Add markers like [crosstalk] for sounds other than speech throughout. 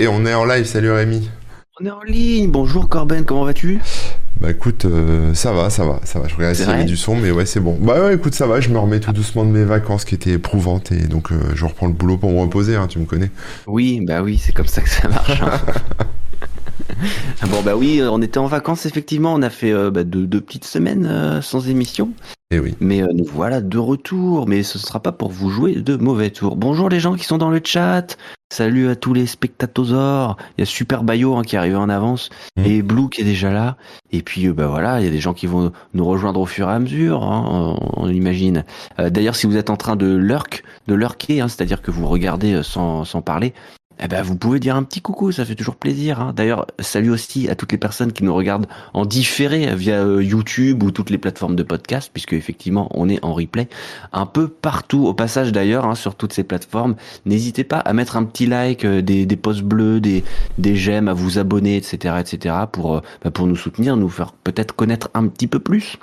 Et on est en live, salut Rémi. On est en ligne, bonjour Corben, comment vas-tu? Bah écoute, euh, ça va, ça va, ça va. Je regarde s'il y avait du son, mais ouais, c'est bon. Bah ouais, écoute, ça va, je me remets tout doucement de mes vacances qui étaient éprouvantes et donc euh, je reprends le boulot pour me reposer, hein, tu me connais. Oui, bah oui, c'est comme ça que ça marche. hein. [laughs] bon bah oui, on était en vacances effectivement, on a fait euh, bah, deux, deux petites semaines sans émission. Et oui. Mais euh, nous voilà de retour, mais ce ne sera pas pour vous jouer de mauvais tours. Bonjour les gens qui sont dans le chat. Salut à tous les spectatosors. Il y a Super Bayo hein, qui est arrivé en avance Mhm. et Blue qui est déjà là. Et puis euh, bah voilà, il y a des gens qui vont nous rejoindre au fur et à mesure, hein, on, on imagine. Euh, D'ailleurs, si vous êtes en train de lurk, de lurker, hein, c'est-à-dire que vous regardez sans, sans parler, eh ben, vous pouvez dire un petit coucou, ça fait toujours plaisir. Hein. D'ailleurs, salut aussi à toutes les personnes qui nous regardent en différé via euh, YouTube ou toutes les plateformes de podcast, puisque effectivement, on est en replay un peu partout. Au passage d'ailleurs, hein, sur toutes ces plateformes, n'hésitez pas à mettre un petit like, euh, des, des posts bleus, des, des j'aime, à vous abonner, etc., etc., pour euh, bah, pour nous soutenir, nous faire peut-être connaître un petit peu plus.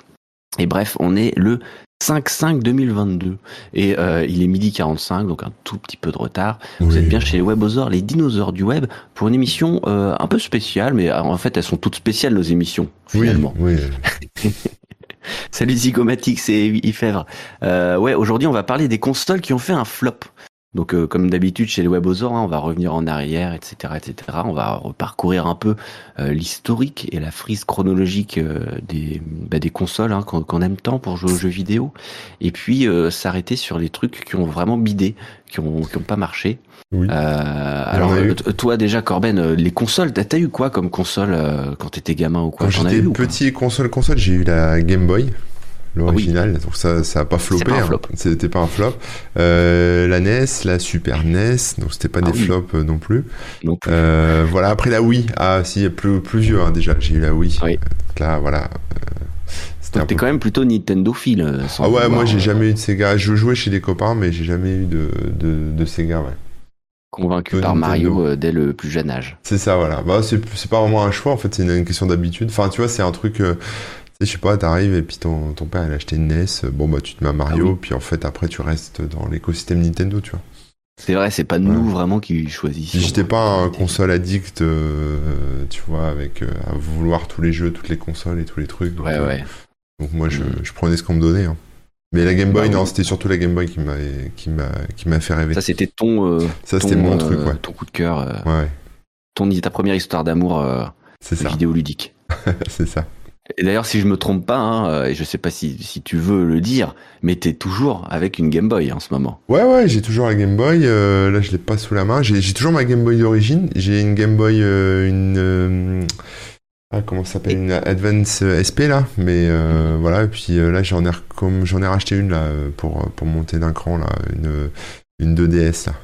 Et bref, on est le 5-5-2022 et euh, il est midi 45, donc un tout petit peu de retard. Vous Oui. êtes bien chez les Webosaures, les dinosaures du web, pour une émission euh, un peu spéciale, mais euh, en fait elles sont toutes spéciales nos émissions Oui, finalement. oui. [laughs] Salut Zygomatic, c'est Yfèvre. Euh, ouais, aujourd'hui on va parler des consoles qui ont fait un flop. Donc euh, comme d'habitude chez les Webosaures, hein, on va revenir en arrière, etc., etc. On va reparcourir un peu euh, l'historique et la frise chronologique euh, des, bah, des consoles hein, qu'on aime tant pour jouer aux jeux vidéo, et puis s'arrêter sur les trucs qui ont vraiment bidé, qui ont, qui ont pas marché. Oui. Alors toi déjà Corben, les consoles, t'as eu quoi comme console quand t'étais gamin ou quoi? Quand j'étais petit console console, j'ai eu la Game Boy, l'original, donc ça ça a pas floppé. pas un hein. flop. C'était pas un flop. Euh, la NES, la Super NES, donc c'était pas Ah des oui. flops euh, non plus. Non plus. Euh, voilà, après la Wii, ah si, plus plus vieux hein, déjà, j'ai eu la Wii. Oui. Donc Là, voilà. C'était t'es peu quand même plutôt Nintendo sans Ah ouais, moi j'ai jamais eu de Sega. Je jouais chez des copains, mais j'ai jamais eu de, de, de Sega, ouais. convaincu par Nintendo. Mario dès le plus jeune âge. C'est ça, voilà. Bah, c'est pas vraiment un choix, en fait, c'est une, une question d'habitude. Enfin, tu vois, c'est un truc. euh, sais, je sais pas, t'arrives et puis ton, ton père il a acheté une NES. euh, Bon, bah, tu te mets à Mario, Ah oui. puis en fait, après, tu restes dans l'écosystème Nintendo, tu vois. C'est vrai, c'est pas nous vraiment qui choisissons. J'étais pas un console addict, euh, tu vois, avec euh, à vouloir tous les jeux, toutes les consoles et tous les trucs. Donc, Ouais, euh, ouais. donc moi, je, Mm. je prenais ce qu'on me donnait. hein. Mais la Game Boy, Bah non, oui. c'était surtout la Game Boy qui m'a qui m'a qui m'a fait rêver. Ça, c'était ton, euh, Ça, c'était ton, mon euh, truc, ouais. ton coup de cœur, euh, Ouais, ton, ta première histoire d'amour euh, c'est ça, vidéoludique. [laughs] c'est ça. Et d'ailleurs, si je me trompe pas, hein, euh, et je sais pas si, si tu veux le dire, mais t'es toujours avec une Game Boy en ce moment. Ouais, ouais, j'ai toujours la Game Boy. euh, là, je l'ai pas sous la main. J'ai toujours ma Game Boy d'origine. J'ai une Game Boy, euh, une. ah, comment ça s'appelle Une Advance SP, là. Mais voilà, et puis là, j'en ai, j'en ai racheté une, là, pour, pour monter d'un cran, là. Une, une 2DS, là.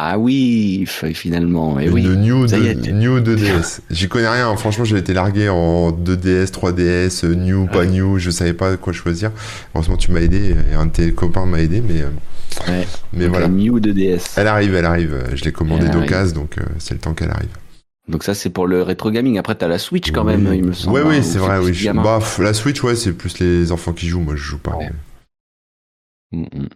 Ah oui, finalement, et une oui. New, ça y 2, est, t'es- new 2DS. [laughs] J'y connais rien. Franchement, j'ai été largué en 2DS, 3DS, euh, New, pas. New. Je savais pas quoi choisir. Heureusement, tu m'as aidé. Et un de tes copains m'a aidé, mais, euh, Ouais. mais Donc, voilà. la Mew de DS. Elle arrive, elle arrive. Je l'ai commandée d'occasion, donc euh, c'est le temps qu'elle arrive. Donc ça, c'est pour le rétro gaming. Après, t'as la Switch quand Oui. même, il me semble. Ouais, hein, oui, ou c'est vrai. Oui, je- bah, la Switch, ouais, c'est plus les enfants qui jouent. Moi, je joue pas. Ouais. mais- Mm, mm.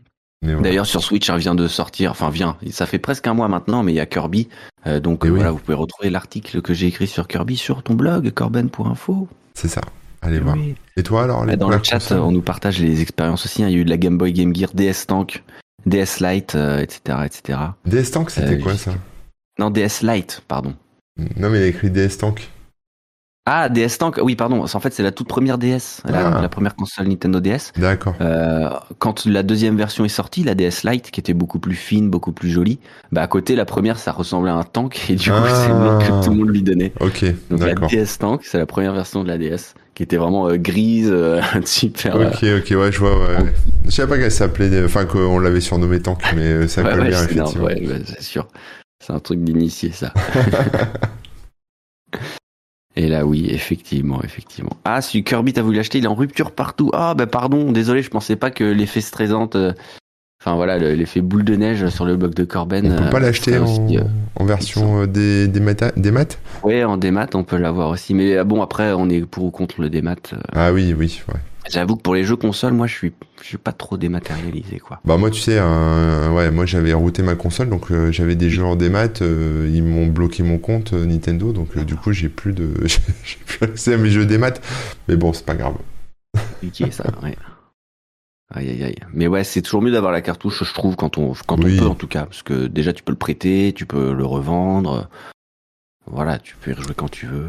Voilà. D'ailleurs, sur Switch, elle vient de sortir, enfin vient, ça fait presque un mois maintenant, mais il y a Kirby. Euh, donc Eh euh, oui. voilà, vous pouvez retrouver l'article que j'ai écrit sur Kirby sur ton blog, corben.info. c'est ça. Allez voir. Oui. Et toi, alors les Dans le chat, consoles on nous partage les expériences aussi. hein. Il y a eu de la Game Boy Game Gear, DS Tank, DS Lite, euh, etc., etc. DS Tank, c'était Euh, quoi ça? Non, DS Lite, pardon. Non, mais il a écrit DS Tank. Ah, DS Tank, oui, pardon. En fait, c'est la toute première DS, la, Ah. la première console Nintendo DS. D'accord. Euh, quand la deuxième version est sortie, la DS Lite, qui était beaucoup plus fine, beaucoup plus jolie, bah à côté, la première, ça ressemblait à un tank, et du coup, Ah. c'est le nom que tout le monde lui donnait. Ok, Donc la. DS Tank, c'est la première version de la DS, qui était vraiment euh, grise, euh, [laughs] super. euh, Ok, ok, ouais, je vois. Ouais. Je savais pas qu'elle s'appelait, enfin qu'on l'avait surnommé Tank, mais euh, ça [laughs] ouais, colle ouais, bien effectivement. ouais, ouais, c'est sûr. C'est un truc d'initié, ça. [laughs] Et là, oui, effectivement, effectivement. Ah, si Kirby, t'as voulu l'acheter, il est en rupture partout. Ah, bah pardon, désolé, je pensais pas que l'effet stressante, euh, enfin voilà, le- l'effet boule de neige sur le bloc de Corben. On peut euh, pas l'acheter serait en, aussi, euh, en version euh, des, des, mata- des maths? Ouais, en démat, on peut l'avoir aussi. Mais euh, bon, après, on est pour ou contre le démat. euh, Ah oui, oui, ouais. J'avoue que pour les jeux consoles, moi, je suis, je suis pas trop dématérialisé, quoi. Bah moi, tu sais, ouais, moi j'avais routé ma console, donc euh, j'avais des jeux en démat, euh, ils m'ont bloqué mon compte euh, Nintendo, donc du coup j'ai plus de, [laughs] j'ai plus accès à mes jeux démat. Mais bon, c'est pas grave. Compliqué, ça, ouais. Aïe, aïe, aïe. Mais ouais, c'est toujours mieux d'avoir la cartouche, je trouve, quand on, quand Oui. on peut, en tout cas. Parce que déjà, tu peux le prêter, tu peux le revendre. Voilà, tu peux y rejouer quand tu veux.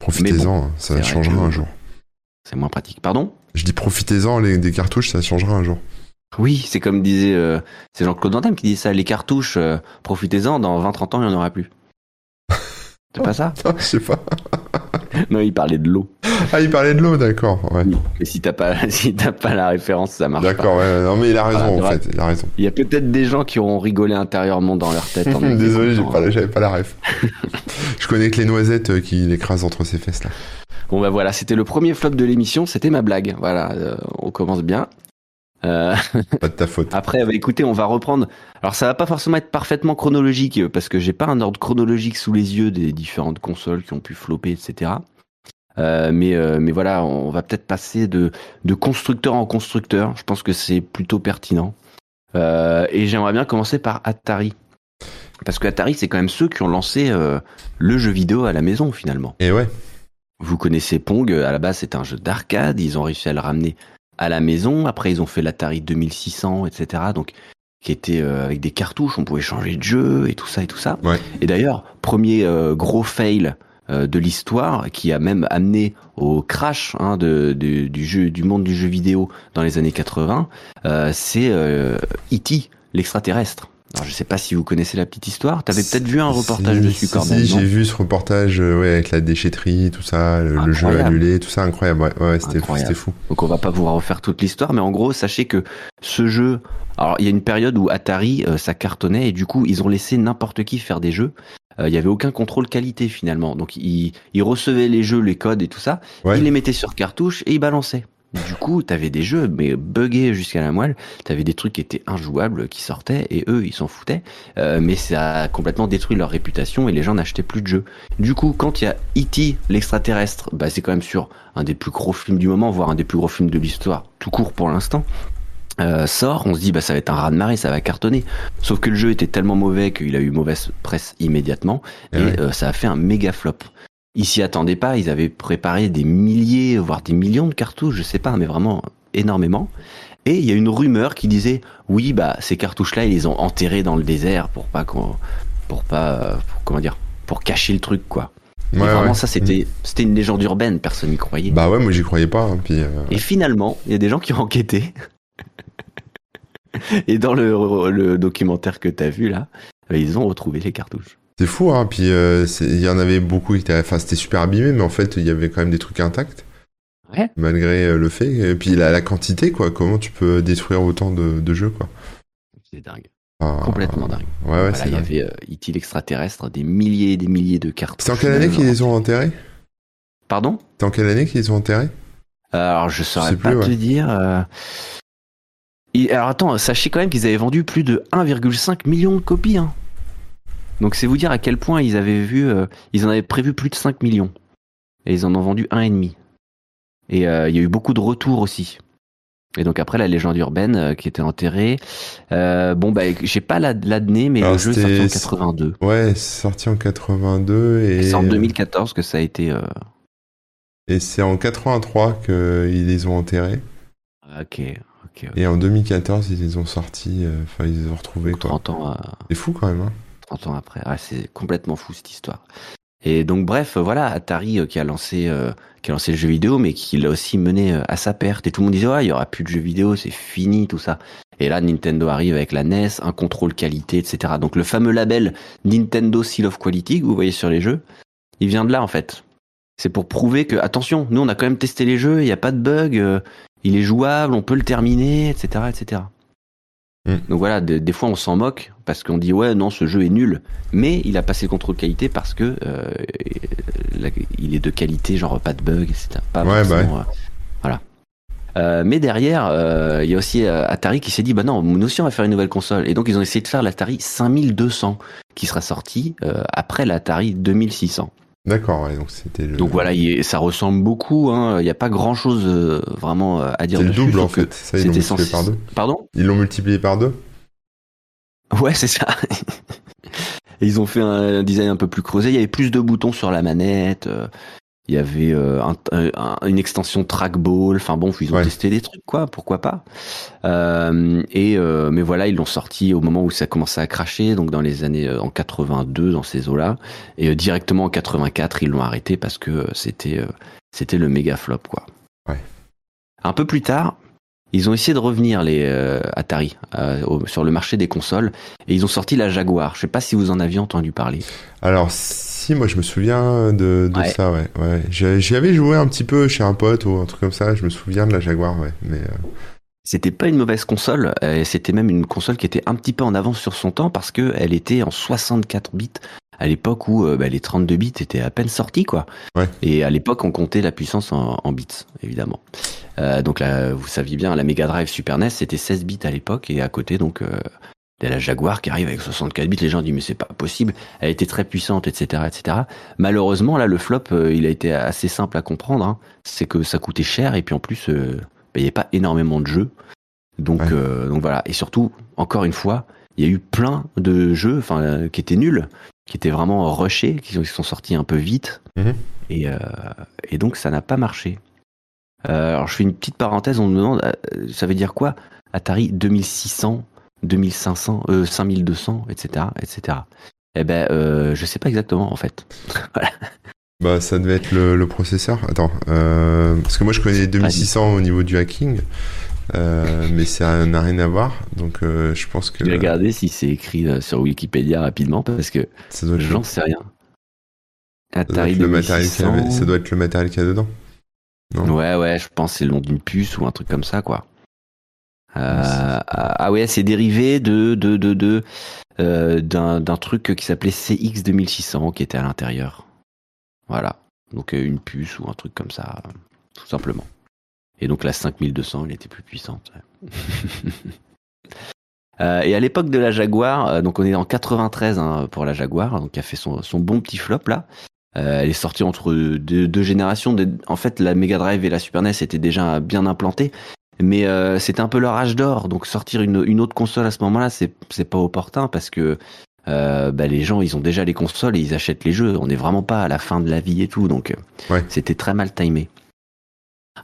Profitez-en, hein, ça changera que- un jour. C'est moins pratique. Pardon? Je dis profitez-en les, des cartouches, ça changera un jour. Oui, c'est comme disait, euh, c'est Jean-Claude Van qui dit ça, les cartouches, euh, profitez-en, dans 20-30 ans, il n'y en aura plus. C'est pas ça? [laughs] Je sais pas. [laughs] Non, il parlait de l'eau. Ah, il parlait de l'eau, d'accord. Ouais. Mais si t'as pas, [laughs] si t'as pas la référence, ça marche pas. D'accord, ouais, non mais il a raison Ah, en fait, il a raison. Il y a peut-être des gens qui auront rigolé intérieurement dans leur tête. en [laughs] Désolé, j'ai écoutant. pas, la- j'avais pas la ref. je connais que les noisettes euh, qui l'écrasent entre ses fesses là. Bon bah voilà, c'était le premier flop de l'émission, c'était ma blague. Voilà, euh, on commence bien. Euh, [laughs] Pas de ta faute. après, bah, écoutez, on va reprendre. Alors ça va pas forcément être parfaitement chronologique euh, parce que j'ai pas un ordre chronologique sous les yeux des différentes consoles qui ont pu flopper, etc. Euh, mais euh, mais voilà, on va peut-être passer de de constructeur en constructeur. Je pense que c'est plutôt pertinent. Et j'aimerais bien commencer par Atari. Parce que Atari, c'est quand même ceux qui ont lancé le jeu vidéo à la maison finalement. Et ouais, Vous connaissez Pong, à la base c'est un jeu d'arcade, ils ont réussi à le ramener à la maison, après ils ont fait l'Atari 2600, etc. Donc qui était euh, avec des cartouches, on pouvait changer de jeu et tout ça et tout ça. Ouais. Et d'ailleurs, premier euh, gros fail euh, de l'histoire qui a même amené au crash hein, de, de- du jeu, du monde du jeu vidéo dans les années 80, euh, c'est euh, E.T., l'extraterrestre. Alors je sais pas si vous connaissez la petite histoire. T'avais peut-être vu un reportage Si, dessus, si, Corben, Si, j'ai vu ce reportage euh, ouais, avec la déchetterie, tout ça, le, le jeu annulé, tout ça, incroyable. Ouais, ouais c'était fou. Donc on va pas pouvoir refaire toute l'histoire, mais en gros, sachez que ce jeu, alors il y a une période où Atari euh, ça cartonnait et du coup ils ont laissé n'importe qui faire des jeux. Euh, Il y avait aucun contrôle qualité finalement, donc ils, ils recevaient les jeux, les codes et tout ça, Ouais. ils les mettaient sur cartouche et ils balançaient. Du coup, t'avais des jeux mais buggés jusqu'à la moelle. T'avais des trucs qui étaient injouables qui sortaient et eux ils s'en foutaient. Euh, mais ça a complètement détruit leur réputation et les gens n'achetaient plus de jeux. Du coup, quand il y a E.T. l'extraterrestre, bah c'est quand même sur un des plus gros films du moment, voire un des plus gros films de l'histoire, tout court pour l'instant. euh, sort, on se dit bah ça va être un raz-de-marée, ça va cartonner. Sauf que le jeu était tellement mauvais qu'il a eu mauvaise presse immédiatement Et et ouais. euh, ça a fait un méga flop. Ils s'y attendaient pas, ils avaient préparé des milliers, voire des millions de cartouches, je sais pas, mais vraiment énormément. Et il y a une rumeur qui disait oui bah ces cartouches-là ils les ont enterrées dans le désert pour pas qu'on, pour pas, pour- comment dire, pour cacher le truc quoi. Et Ouais, vraiment ouais. ça c'était, c'était une légende urbaine, personne n'y croyait. Bah ouais, moi j'y croyais pas. hein, puis, euh, Et finalement, il y a des gens qui ont enquêté. [laughs] Et dans le, le documentaire que tu as vu là, euh, ils ont retrouvé les cartouches. C'est fou, hein. Puis euh, il y en avait beaucoup qui étaient, enfin c'était super abîmé, mais en fait il y avait quand même des trucs intacts. Ouais. Malgré euh, le fait. Et puis la, la quantité, quoi. Comment tu peux détruire autant de, de jeux, quoi. C'est dingue. Enfin, Complètement dingue. Ouais, ouais, Voilà, il y dingue. avait euh, E.T. l'extraterrestre, des milliers et des milliers de cartouches. C'est en quelle année qu'ils les ont enterrés? Pardon? C'est en quelle année qu'ils les ont enterrés? Alors, je saurais sais pas plus, te ouais. dire. euh, et- alors, attends, sachez quand même qu'ils avaient vendu plus de 1,5 million de copies. hein. Donc, c'est vous dire à quel point ils avaient vu. euh, ils en avaient prévu plus de 5 millions. Et ils en ont vendu 1,5. Et euh, il y a eu beaucoup de retours aussi. Et donc après la légende urbaine euh, qui était enterrée. Bon bah j'ai pas la- l'année mais Alors, le jeu est sorti en c'était- 82. Ouais, c'est sorti en 82 et. C'est en 2014 que ça a été. Et c'est en 83 qu'ils les ont enterrés. Ok, ok. Et en 2014, ils les ont sortis. Enfin, ils les ont retrouvés, quoi. 30 ans. C'est fou quand même, hein. 30 ans après. Ah, c'est complètement fou cette histoire. Et donc bref, voilà, Atari euh, qui a lancé euh, qui a lancé le jeu vidéo, mais qui l'a aussi mené euh, à sa perte. Et tout le monde disait ouais, il y aura plus de jeux vidéo, c'est fini tout ça. Et là, Nintendo arrive avec la NES, un contrôle qualité, etc. Donc le fameux label Nintendo Seal of Quality que vous voyez sur les jeux, il vient de là en fait. C'est pour prouver que attention, nous on a quand même testé les jeux, il n'y a pas de bug, il est jouable, on peut le terminer, etc., etc. Mm. Donc voilà, de- des fois on s'en moque parce qu'on dit ouais non ce jeu est nul, mais il a passé le contrôle qualité parce que euh, la- il est de qualité, genre pas de bug, etc. Pas Ouais, bah euh, voilà. Euh, mais derrière, euh, il y a aussi Atari qui s'est dit bah non, nous aussi on va faire une nouvelle console, et donc ils ont essayé de faire l'Atari 5200 qui sera sorti euh, après l'Atari 2600. D'accord, ouais, donc c'était le. Donc voilà, il- ça ressemble beaucoup. hein. Il n'y a pas grand chose vraiment euh, à dire C'est le double en fait. Ça, ils l'ont multiplié par 106. deux. Pardon? Ils l'ont multiplié par deux? Ouais, c'est ça. [laughs] Et ils ont fait un design un peu plus creusé. Il y avait plus de boutons sur la manette. euh, Il y avait euh, un- un- une extension trackball. Enfin bon, ils ont Ouais. testé des trucs, quoi. Pourquoi pas? Euh, Et euh, mais voilà, ils l'ont sorti au moment où ça commençait à cracher, donc dans les années en 82, dans ces eaux-là. Et directement en 84, ils l'ont arrêté parce que c'était c'était le méga flop, quoi. Ouais. Un peu plus tard, ils ont essayé de revenir les Atari au- sur le marché des consoles et ils ont sorti la Jaguar. Je sais pas si vous en aviez entendu parler. Alors, si, moi je me souviens de, de Ouais. ça, ouais. ouais. J'y avais joué un petit peu chez un pote ou un truc comme ça. Je me souviens de la Jaguar, ouais. Mais euh, C'était pas une mauvaise console, euh, c'était même une console qui était un petit peu en avance sur son temps parce que elle était en 64 bits à l'époque où euh, bah, les 32 bits étaient à peine sortis quoi. Ouais. Et à l'époque on comptait la puissance en, en bits évidemment. Euh, donc là vous saviez bien la Mega Drive Super NES c'était 16 bits à l'époque et à côté donc il y a la Jaguar qui arrive avec 64 bits. Les gens disent mais c'est pas possible. Elle était très puissante etc etc. Malheureusement là le flop euh, il a été assez simple à comprendre. hein. C'est que ça coûtait cher et puis en plus euh, bah, il n'y avait pas énormément de jeux. Donc, Ouais. euh, donc voilà. Et surtout, encore une fois, il y a eu plein de jeux enfin, qui étaient nuls, qui étaient vraiment rushés, qui sont, qui sont sortis un peu vite. Mhm. Et, et donc, ça n'a pas marché. Alors, je fais une petite parenthèse. On me demande, ça veut dire quoi Atari 2600, 2500, euh, 5200, etc., etc. Eh ben, euh, je sais pas exactement en fait. [laughs] bah, ça devait être le, le processeur. Attends, euh, parce que moi je connais 2600 au niveau du hacking, euh, mais ça n'a rien à voir. Donc, euh, je pense que Je vais regarder si c'est écrit sur Wikipédia rapidement parce que j'en sais rien. ça doit Atari être le matériel qu'il y avait- 2600. ça doit être le matériel qu'il y a dedans. Non? Ouais, ouais, je pense que c'est le nom d'une puce ou un truc comme ça, quoi. Euh, ah ouais, c'est dérivé de de de de euh, d'un d'un truc qui s'appelait CX 2600 qui était à l'intérieur. Voilà. Donc euh, une puce ou un truc comme ça, tout simplement. Et donc la 5200, elle était plus puissante. [laughs] Euh, et à l'époque de la Jaguar, euh, donc on est en 93 hein, pour la Jaguar, donc qui a fait son, son bon petit flop là. Elle est sortie entre deux, deux générations. En fait, la Mega Drive et la Super NES étaient déjà bien implantées, mais euh, c'était un peu leur âge d'or. Donc sortir une, une autre console à ce moment-là, c'est pas opportun parce que euh, bah, les gens, ils ont déjà les consoles et ils achètent les jeux. On n'est vraiment pas à la fin de la vie et tout, donc euh, Ouais. c'était très mal timé.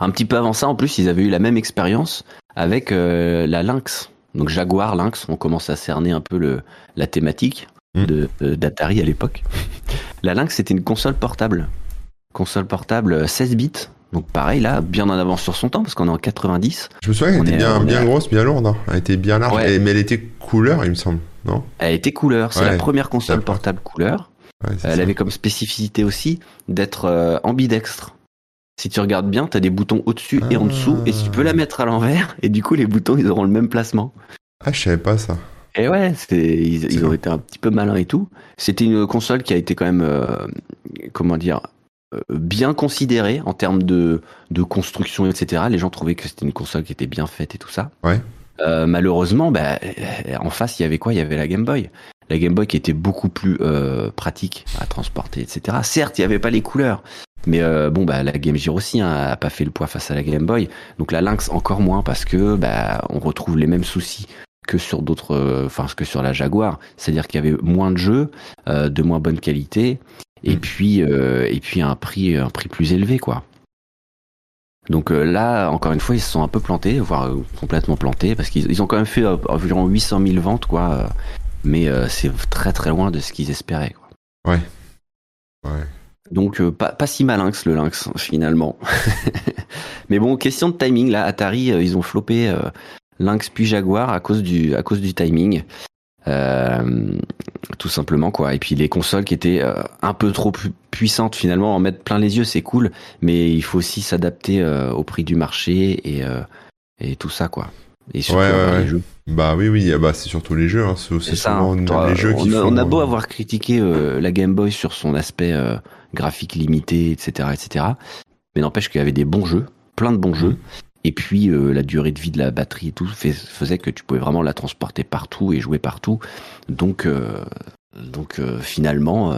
Un petit peu avant ça, en plus, ils avaient eu la même expérience avec euh, la Lynx. Donc Jaguar, Lynx, on commence à cerner un peu le, la thématique Mm. de euh, d'Atari à l'époque. La Lynx, c'était une console portable. Console portable euh, 16 bits. Donc pareil, là, bien en avance sur son temps, parce qu'on est en 90. Je me souviens qu'elle était bien, est grosse, bien lourde. hein. Elle était bien large, Ouais. mais elle était couleur, il me semble. Non? Elle était couleur. C'est Ouais, la première console portable couleur. Ouais, Elle ça. avait comme spécificité aussi d'être euh, ambidextre. Si tu regardes bien, tu as des boutons au-dessus et en Ah. dessous, et tu peux la mettre à l'envers, et du coup, les boutons, ils auront le même placement. Ah, je savais pas ça. Et ouais, ils, ont été un petit peu malins et tout. C'était une console qui a été quand même, euh, comment dire, bien considérée en termes de, de construction, etc. Les gens trouvaient que c'était une console qui était bien faite et tout ça. Ouais. Euh, malheureusement, bah, euh, en face, il y avait quoi? Il y avait la Game Boy. La Game Boy qui était beaucoup plus euh, pratique à transporter, etc. Certes, il n'y avait pas les couleurs, mais euh, bon, bah, la Game Gear aussi hein, a pas fait le poids face à la Game Boy. Donc la Lynx encore moins parce que bah, on retrouve les mêmes soucis que sur d'autres, euh, enfin que sur la Jaguar, c'est-à-dire qu'il y avait moins de jeux, euh, de moins bonne qualité, et Mm. puis euh, et puis un prix un prix plus élevé quoi. Donc euh, là, encore une fois, ils se sont un peu plantés, voire euh, complètement plantés, parce qu'ils ils ont quand même fait environ 800 000 ventes, quoi. mais c'est très très loin de ce qu'ils espéraient. Quoi. Ouais. Ouais. Donc euh, pas, pas si malin que le lynx finalement. [laughs] mais bon, question de timing là, Atari, euh, ils ont floppé euh, lynx puis Jaguar à cause du à cause du timing. Euh, tout simplement quoi. Et puis les consoles qui étaient euh, un peu trop pu- puissantes finalement, en mettre plein les yeux c'est cool, mais il faut aussi s'adapter euh, au prix du marché et euh, et tout ça quoi. Et surtout Ouais, ouais, les ouais. jeux. Bah oui, oui, ah bah, c'est surtout les jeux. Hein. C'est souvent hein. Toi, les jeux on, qui a, font. on a beau avoir critiqué euh, la Game Boy sur son aspect euh, graphique limité, etc., etc. Mais n'empêche qu'il y avait des bons jeux, plein de bons jeux. Et puis euh, la durée de vie de la batterie et tout fais- faisait que tu pouvais vraiment la transporter partout et jouer partout. Donc, euh, donc euh, finalement,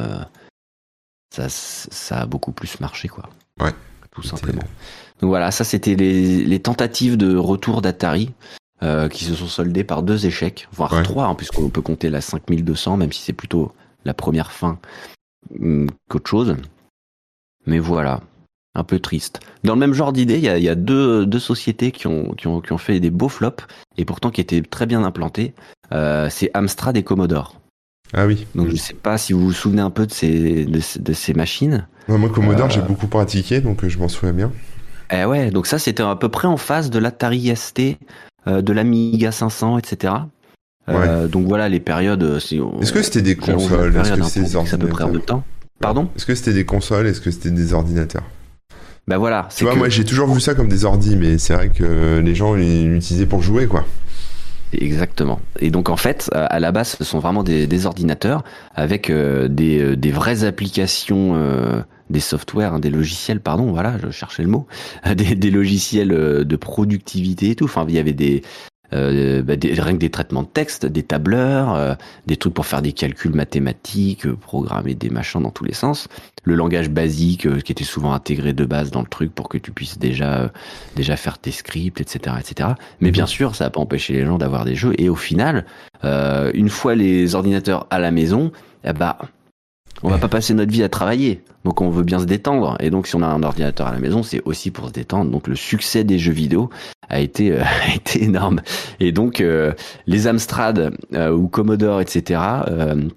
ça, ça a beaucoup plus marché, quoi. Ouais. Tout simplement. Donc voilà, ça c'était les, les tentatives de retour d'Atari. Qui se sont soldées par deux échecs, voire Ouais. trois, hein, puisqu'on peut compter la 5200, même si c'est plutôt la première fin hum, qu'autre chose. Mais voilà, un peu triste. Dans le même genre d'idée, il y a, il y a deux, deux sociétés qui ont, qui, ont, qui ont fait des beaux flops, et pourtant qui étaient très bien implantées. Euh, c'est Amstrad et Commodore. Ah oui. Donc je sais pas si vous vous souvenez un peu de ces, de, ces- de ces machines. Ouais, moi, Commodore, Euh, j'ai beaucoup pratiqué, donc euh, je m'en souviens bien. Eh ouais, donc ça c'était à peu près en face de l'Atari ST, euh, de l'Amiga 500, etc. Donc voilà les périodes. si Est-ce que c'était des consoles? Est-ce que c'était des c'est à peu près en même ordinateurs temps. Pardon? Est-ce que c'était des consoles? Est-ce que c'était des ordinateurs? Bah voilà. Tu vois, que- moi, j'ai toujours vu ça comme des ordis, mais c'est vrai que les gens ils l'utilisaient pour jouer, quoi. Exactement. Et donc en fait, à la base, ce sont vraiment des, des ordinateurs avec euh, des, euh, des vraies applications, euh, des softwares, hein, des logiciels, pardon, voilà, je cherchais le mot, [laughs] des, des logiciels de productivité et tout. Enfin, il y avait des, euh, bah, des rien que des traitements de texte, des tableurs, euh, des trucs pour faire des calculs mathématiques, euh, programmer des machins dans tous les sens. Le langage basique euh, qui était souvent intégré de base dans le truc pour que tu puisses déjà euh, déjà faire tes scripts, etc., etc. Mais bien sûr, ça n'a pas empêché les gens d'avoir des jeux. Et au final, une fois les ordinateurs à la maison, eh bah, on va pas passer notre vie à travailler. Donc on veut bien se détendre. Et donc si on a un ordinateur à la maison, c'est aussi pour se détendre. Donc le succès des jeux vidéo a été, euh, [laughs] a été énorme. Et donc euh, les Amstrad euh, ou Commodore, etc. euh,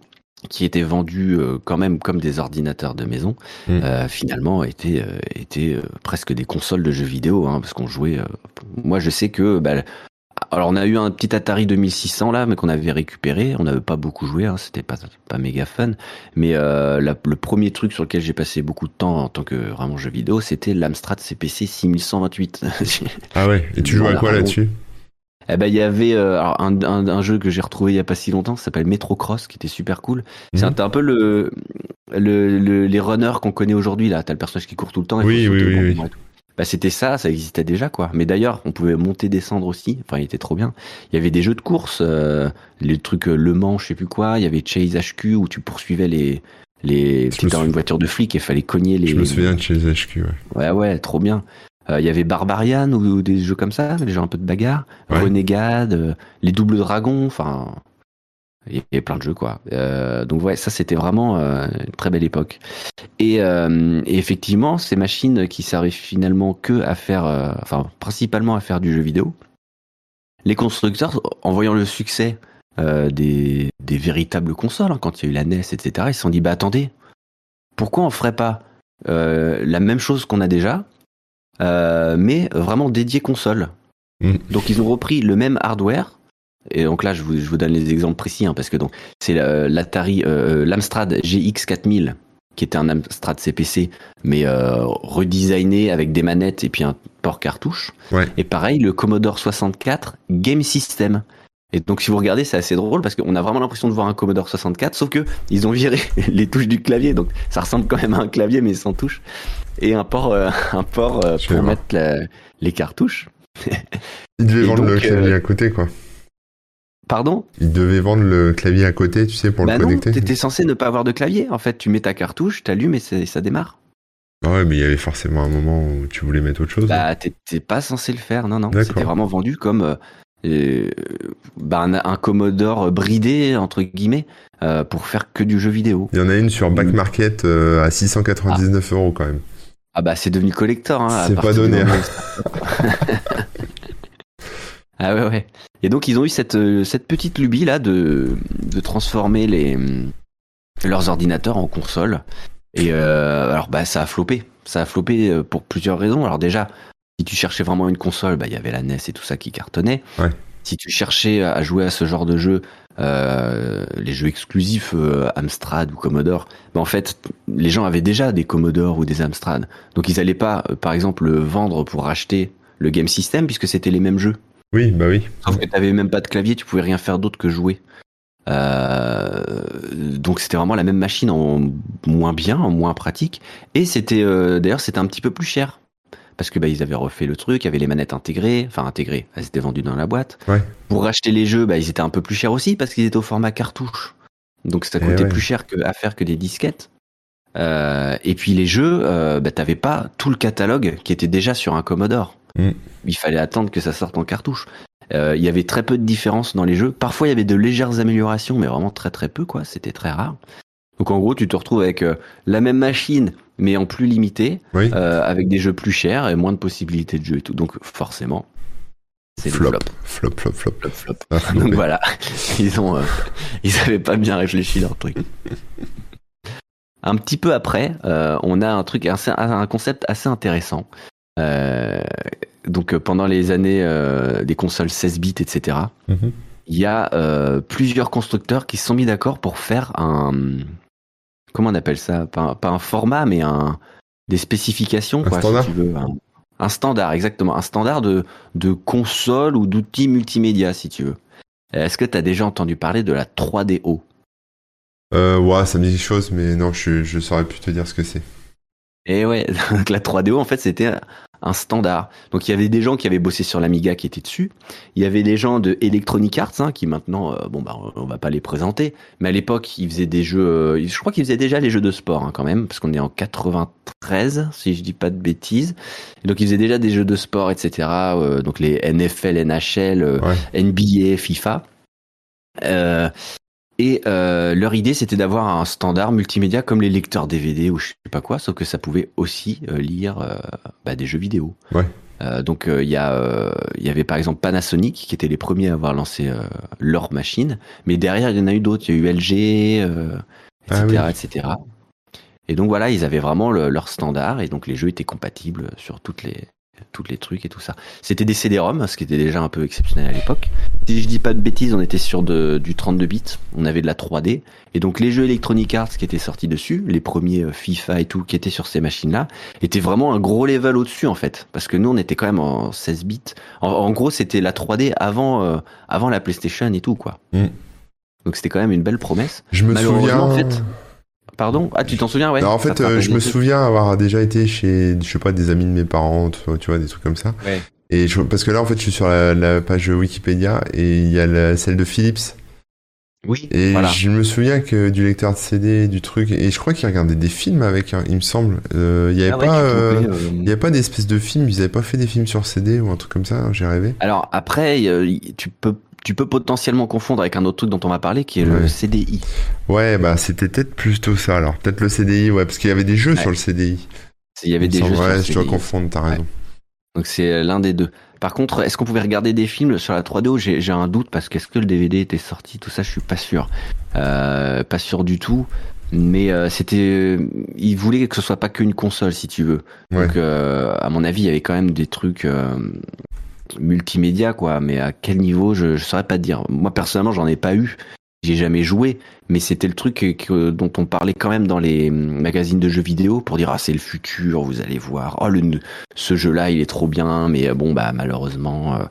qui étaient vendus euh, quand même comme des ordinateurs de maison, Mm. euh, finalement étaient, euh, étaient presque des consoles de jeux vidéo, hein, parce qu'on jouait. euh, moi, je sais que bah, alors on a eu un petit Atari 2600 là, mais qu'on avait récupéré. On n'avait pas beaucoup joué, hein, c'était pas pas méga fun. Mais euh, la- le premier truc sur lequel j'ai passé beaucoup de temps en tant que vraiment jeu vidéo, c'était l'Amstrad CPC 6128. Ah ouais. Et tu joues à quoi là-dessus? Eh ben il y avait euh, alors, un, un, un jeu que j'ai retrouvé il y a pas si longtemps, ça s'appelle Metro Cross, qui était super cool. C'est Mhm. un, un peu le, le, le- les runners qu'on connaît aujourd'hui là. T'as le personnage qui court tout le temps. et Oui, oui, oui, oui. Bah, c'était ça, ça existait déjà quoi. Mais d'ailleurs, on pouvait monter, descendre aussi. Enfin, il était trop bien. Il y avait des jeux de course, euh, les trucs euh, Le Mans, je sais plus quoi. Il y avait Chase HQ où tu poursuivais les les. Tu dans une voiture de flic et fallait cogner les. Je me souviens de les HQ, ouais. Ouais, ouais, trop bien. Euh, Il y avait Barbarian ou, ou des jeux comme ça, des jeux un peu de bagarre, Ouais. Renegade, euh, les doubles dragons, enfin, il y avait plein de jeux quoi. Euh, donc ouais, ça c'était vraiment euh, une très belle époque. Et, euh, et effectivement, ces machines qui servaient finalement que à faire, enfin principalement à faire du jeu vidéo, les constructeurs, en voyant le succès des, des véritables consoles, hein, quand il y a eu la NES, etc., ils se sont dit bah attendez, pourquoi on ferait pas la même chose qu'on a déjà, mais vraiment dédié console? Mm. Donc ils ont repris le même hardware. Et donc là, je vous, je vous donne les exemples précis, hein, parce que donc c'est la- l'Atari, euh, l'Amstrad GX 4000, qui était un Amstrad CPC, mais euh, redesigné avec des manettes et puis un port cartouche. Ouais. Et pareil, le Commodore 64 Game System. Et donc si vous regardez, c'est assez drôle parce qu'on a vraiment l'impression de voir un Commodore 64, sauf que ils ont viré [laughs] les touches du clavier, donc ça ressemble quand même à un clavier mais sans touche. Et un port, euh, un port euh, pour mettre la- les cartouches. Ils devaient vendre le clavier euh, à côté, quoi. Pardon Ils devaient vendre le clavier à côté, tu sais, pour Bah le non, connecter. t'étais censé ne pas avoir de clavier. En fait, tu mets ta cartouche, t'allumes et ça démarre. Ouais, mais il y avait forcément un moment où tu voulais mettre autre chose. Bah, t'étais pas censé le faire, non, non. D'accord. C'était vraiment vendu comme euh, euh, bah, un, un Commodore bridé, entre guillemets, euh, pour faire que du jeu vidéo. Il y en a une sur Back Mm. Market euh, à 699 euros quand même. Ah bah, c'est devenu collector. Hein, C'est pas donné, [laughs] ah ouais, ouais. Et donc, ils ont eu cette, euh, cette petite lubie là de, de transformer les, hum, leurs ordinateurs en consoles. Et euh, alors, bah, ça a floppé. Ça a floppé euh, pour plusieurs raisons. Alors, déjà, si tu cherchais vraiment une console, bah, il y avait la NES et tout ça qui cartonnait. Ouais. Si tu cherchais à jouer à ce genre de jeu, euh, les jeux exclusifs euh, Amstrad ou Commodore, bah, en fait, les gens avaient déjà des Commodore ou des Amstrad. Donc, ils allaient pas, par exemple, le vendre pour acheter le Game System puisque c'était les mêmes jeux. Oui, bah oui. Sauf que t'avais même pas de clavier, tu pouvais rien faire d'autre que jouer. Euh, donc c'était vraiment la même machine en moins bien, en moins pratique. Et c'était euh, d'ailleurs c'était un petit peu plus cher parce que bah ils avaient refait le truc, il y avait les manettes intégrées, enfin intégrées, elles étaient vendues dans la boîte. Ouais. Pour racheter les jeux, bah ils étaient un peu plus chers aussi parce qu'ils étaient au format cartouche. Donc ça Eh coûtait ouais. plus cher que, à faire que des disquettes. Euh, et puis les jeux, bah, t'avais pas tout le catalogue qui était déjà sur un Commodore. Mm. Il fallait attendre que ça sorte en cartouche. Euh, il y avait très peu de différences dans les jeux. Parfois, il y avait de légères améliorations, mais vraiment très très peu, quoi. C'était très rare. Donc en gros, tu te retrouves avec euh, la même machine, mais en plus limité, Oui. euh, avec des jeux plus chers et moins de possibilités de jeu et tout. Donc forcément, c'est Flop. Flop, flop, flop. Flop, flop. Ah, [laughs] Donc voilà, [laughs] ils ont, ils avaient pas bien réfléchi leur truc. Un petit peu après, on a un truc, assez- un concept assez intéressant. Euh, donc euh, pendant les années euh, des consoles 16 bits, etc. Mhm. Il y a euh, plusieurs constructeurs qui se sont mis d'accord pour faire un, comment on appelle ça, pas, un- pas un format, mais un des spécifications, Un quoi, standard si tu veux, un, un standard, exactement, un standard de de console ou d'outils multimédia, si tu veux. Est-ce que tu as déjà entendu parler de la 3DO Euh, ouais, ça me dit quelque chose, mais non, je, je saurais plus te dire ce que c'est. Et ouais, [laughs] donc la 3DO en fait c'était un standard. Donc il y avait des gens qui avaient bossé sur l'Amiga qui étaient dessus. Il y avait des gens de Electronic Arts hein, qui maintenant, euh, bon bah on va pas les présenter, mais à l'époque ils faisaient des jeux. euh, je crois qu'ils faisaient déjà les jeux de sport hein, quand même, parce qu'on est en 93 si je dis pas de bêtises. Et donc ils faisaient déjà des jeux de sport etc. euh, donc les NFL, NHL, Ouais. NBA, FIFA. Euh, et euh, leur idée, c'était d'avoir un standard multimédia comme les lecteurs DVD ou je sais pas quoi, sauf que ça pouvait aussi euh, lire euh, bah, des jeux vidéo. Ouais. Euh, donc euh, il y a, euh, il y avait par exemple Panasonic qui étaient les premiers à avoir lancé euh, leur machine, mais derrière il y en a eu d'autres. Il y a eu LG, euh, etc., Ah oui. etc. Et donc voilà, ils avaient vraiment le- leur standard et donc les jeux étaient compatibles sur toutes les toutes les trucs et tout ça. C'était des CD-ROM, ce qui était déjà un peu exceptionnel à l'époque. Si je dis pas de bêtises, on était sur de, du 32 bits, on avait de la 3D, et donc les jeux Electronic Arts qui étaient sortis dessus, les premiers euh, FIFA et tout qui étaient sur ces machines-là, étaient vraiment un gros level au-dessus en fait, parce que nous on était quand même en 16 bits. En, en gros, c'était la 3D avant euh, avant la PlayStation et tout quoi. Mm. Donc c'était quand même une belle promesse. Je me souviens. en fait, Pardon Ah, tu t'en souviens ouais Non, en fait, euh, je me souviens avoir déjà été chez, je sais pas, des amis de mes parents, tu vois, des trucs comme ça. Ouais. Et je, parce que là, en fait, je suis sur la, la page Wikipédia et il y a la, celle de Philips. Oui. Et voilà. je me souviens que du lecteur de CD, du truc, et je crois qu'ils regardaient des films avec, hein, il me semble. Euh, Il y avait Ah ouais, euh, pouvais, euh, avait pas d'espèce de film, ils avaient pas fait des films sur CD ou un truc comme ça, hein, j'ai rêvé. Alors après, tu peux tu peux potentiellement confondre avec un autre truc dont on va parler qui est le Ouais. CDI. Ouais, bah c'était peut-être plutôt ça alors. Peut-être le CDI, ouais, parce qu'il y avait des jeux Ouais. sur le CDI. Il y avait Il des jeux sur ouais, le je dois CDI. confondre, t'as raison. Donc c'est l'un des deux. Par contre, est-ce qu'on pouvait regarder des films sur la 3DO J'ai un doute parce qu'est-ce que le DVD était sorti Tout ça, je suis pas sûr. Euh, pas sûr du tout. Mais euh, c'était, ils voulaient que ce soit pas qu'une console, si tu veux. Ouais. Donc, euh, à mon avis, il y avait quand même des trucs euh, multimédia, quoi. Mais à quel niveau, je, je saurais pas te dire. Moi, personnellement, j'en ai pas eu. J'ai jamais joué, mais c'était le truc dont on parlait quand même dans les magazines de jeux vidéo pour dire ah c'est le futur, vous allez voir. Oh le ce jeu-là il est trop bien, mais bon bah malheureusement euh,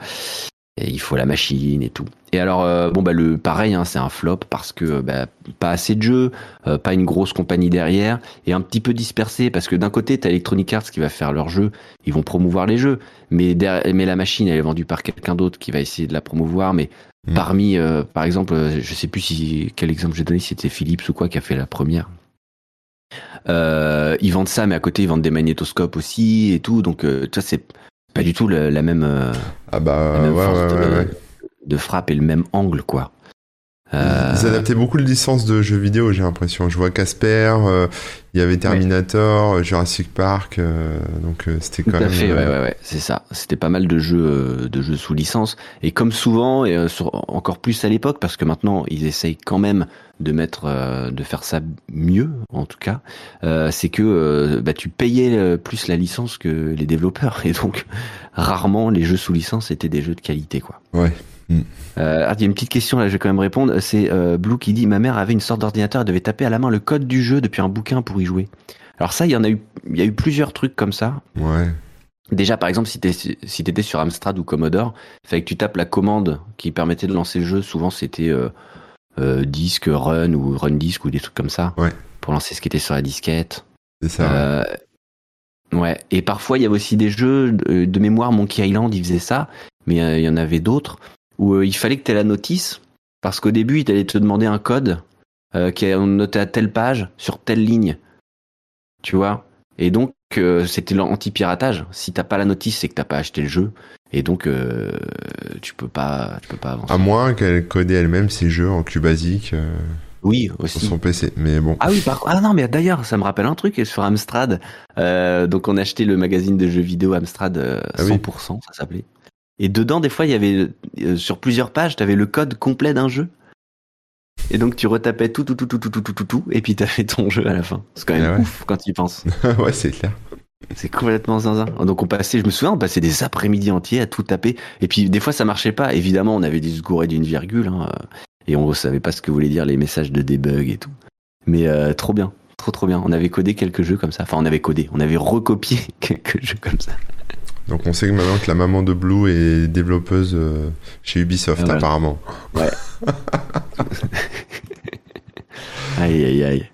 il faut la machine et tout. Et alors euh, bon bah le pareil hein, c'est un flop parce que bah, pas assez de jeux, euh, pas une grosse compagnie derrière et un petit peu dispersé parce que d'un côté t'as Electronic Arts qui va faire leurs jeux, ils vont promouvoir les jeux, mais derrière, mais la machine elle est vendue par quelqu'un d'autre qui va essayer de la promouvoir, mais Mm. parmi euh, par exemple je sais plus si quel exemple j'ai donné si c'était Philips ou quoi qui a fait la première. Euh, ils vendent ça, mais à côté ils vendent des magnétoscopes aussi et tout, donc euh, tu vois c'est pas du tout le- la même euh, Ah bah, la même ouais, force ouais, ouais, de frappe et le même angle, quoi. Euh, Ils adaptaient beaucoup de licences de jeux vidéo, j'ai l'impression. Je vois Casper, euh, il y avait Terminator, euh, Jurassic Park, euh, donc euh, c'était tout quand à même. fait, ouais, ouais, ouais, c'est ça. C'était pas mal de jeux, euh, de jeux sous licence. Et comme souvent, et euh, sur- encore plus à l'époque, parce que maintenant ils essayent quand même de mettre, euh, de faire ça mieux, en tout cas, euh, c'est que euh, bah, tu payais plus la licence que les développeurs, et donc rarement les jeux sous licence étaient des jeux de qualité, quoi. Ouais. Euh, ah, il y a une petite question là, je vais quand même répondre. C'est euh, Blue qui dit ma mère avait une sorte d'ordinateur, elle devait taper à la main le code du jeu depuis un bouquin pour y jouer. Alors ça, il y en a eu, il y a eu plusieurs trucs comme ça. Ouais. Déjà, par exemple, si t'étais sur Amstrad ou Commodore, fallait que tu tapes la commande qui permettait de lancer le jeu. Souvent, c'était euh, euh, disque run ou run disque ou des trucs comme ça Ouais. pour lancer ce qui était sur la disquette. C'est ça. ouais. Euh, ouais. Et parfois, il y avait aussi des jeux de, de mémoire. Monkey Island, il faisait ça, mais euh, il y en avait d'autres où euh, il fallait que tu aies la notice parce qu'au début, il allait te demander un code euh, qui est noté à telle page sur telle ligne. tu vois? Et donc, euh, c'était l'anti-piratage. Si t'as pas la notice, c'est que t'as pas acheté le jeu. Et donc, tu peux pas, tu peux pas avancer. À moins qu'elle codait elle-même ses jeux en QBasic Oui, sur aussi. son PC. Mais bon. Ah oui, par contre, ah non, mais d'ailleurs, ça me rappelle un truc sur Amstrad. Euh, donc, on achetait le magazine de jeux vidéo Amstrad euh, Ah oui. 100%, ça s'appelait. Et dedans, des fois, il y avait euh, sur plusieurs pages, tu avais le code complet d'un jeu. Et donc, tu retapais tout, tout, tout, tout, tout, tout, tout, tout, tout, et puis t'avais ton jeu à la fin. C'est quand même Ah ouais. ouf quand tu y penses. [laughs] ouais, c'est clair. C'est complètement zinzin. Donc on passait, je me souviens, on passait des après-midi entiers à tout taper. Et puis des fois ça marchait pas. Évidemment, on avait des secourés d'une virgule, hein, euh, et on savait pas ce que voulaient dire les messages de debug et tout. Mais euh, trop bien, trop trop bien. On avait codé quelques jeux comme ça. Enfin, on avait codé, on avait recopié [laughs] quelques jeux comme ça. Donc on sait que maintenant que la maman de Blue est développeuse euh, chez Ubisoft Ah, voilà. apparemment. [laughs] Aïe aïe aïe.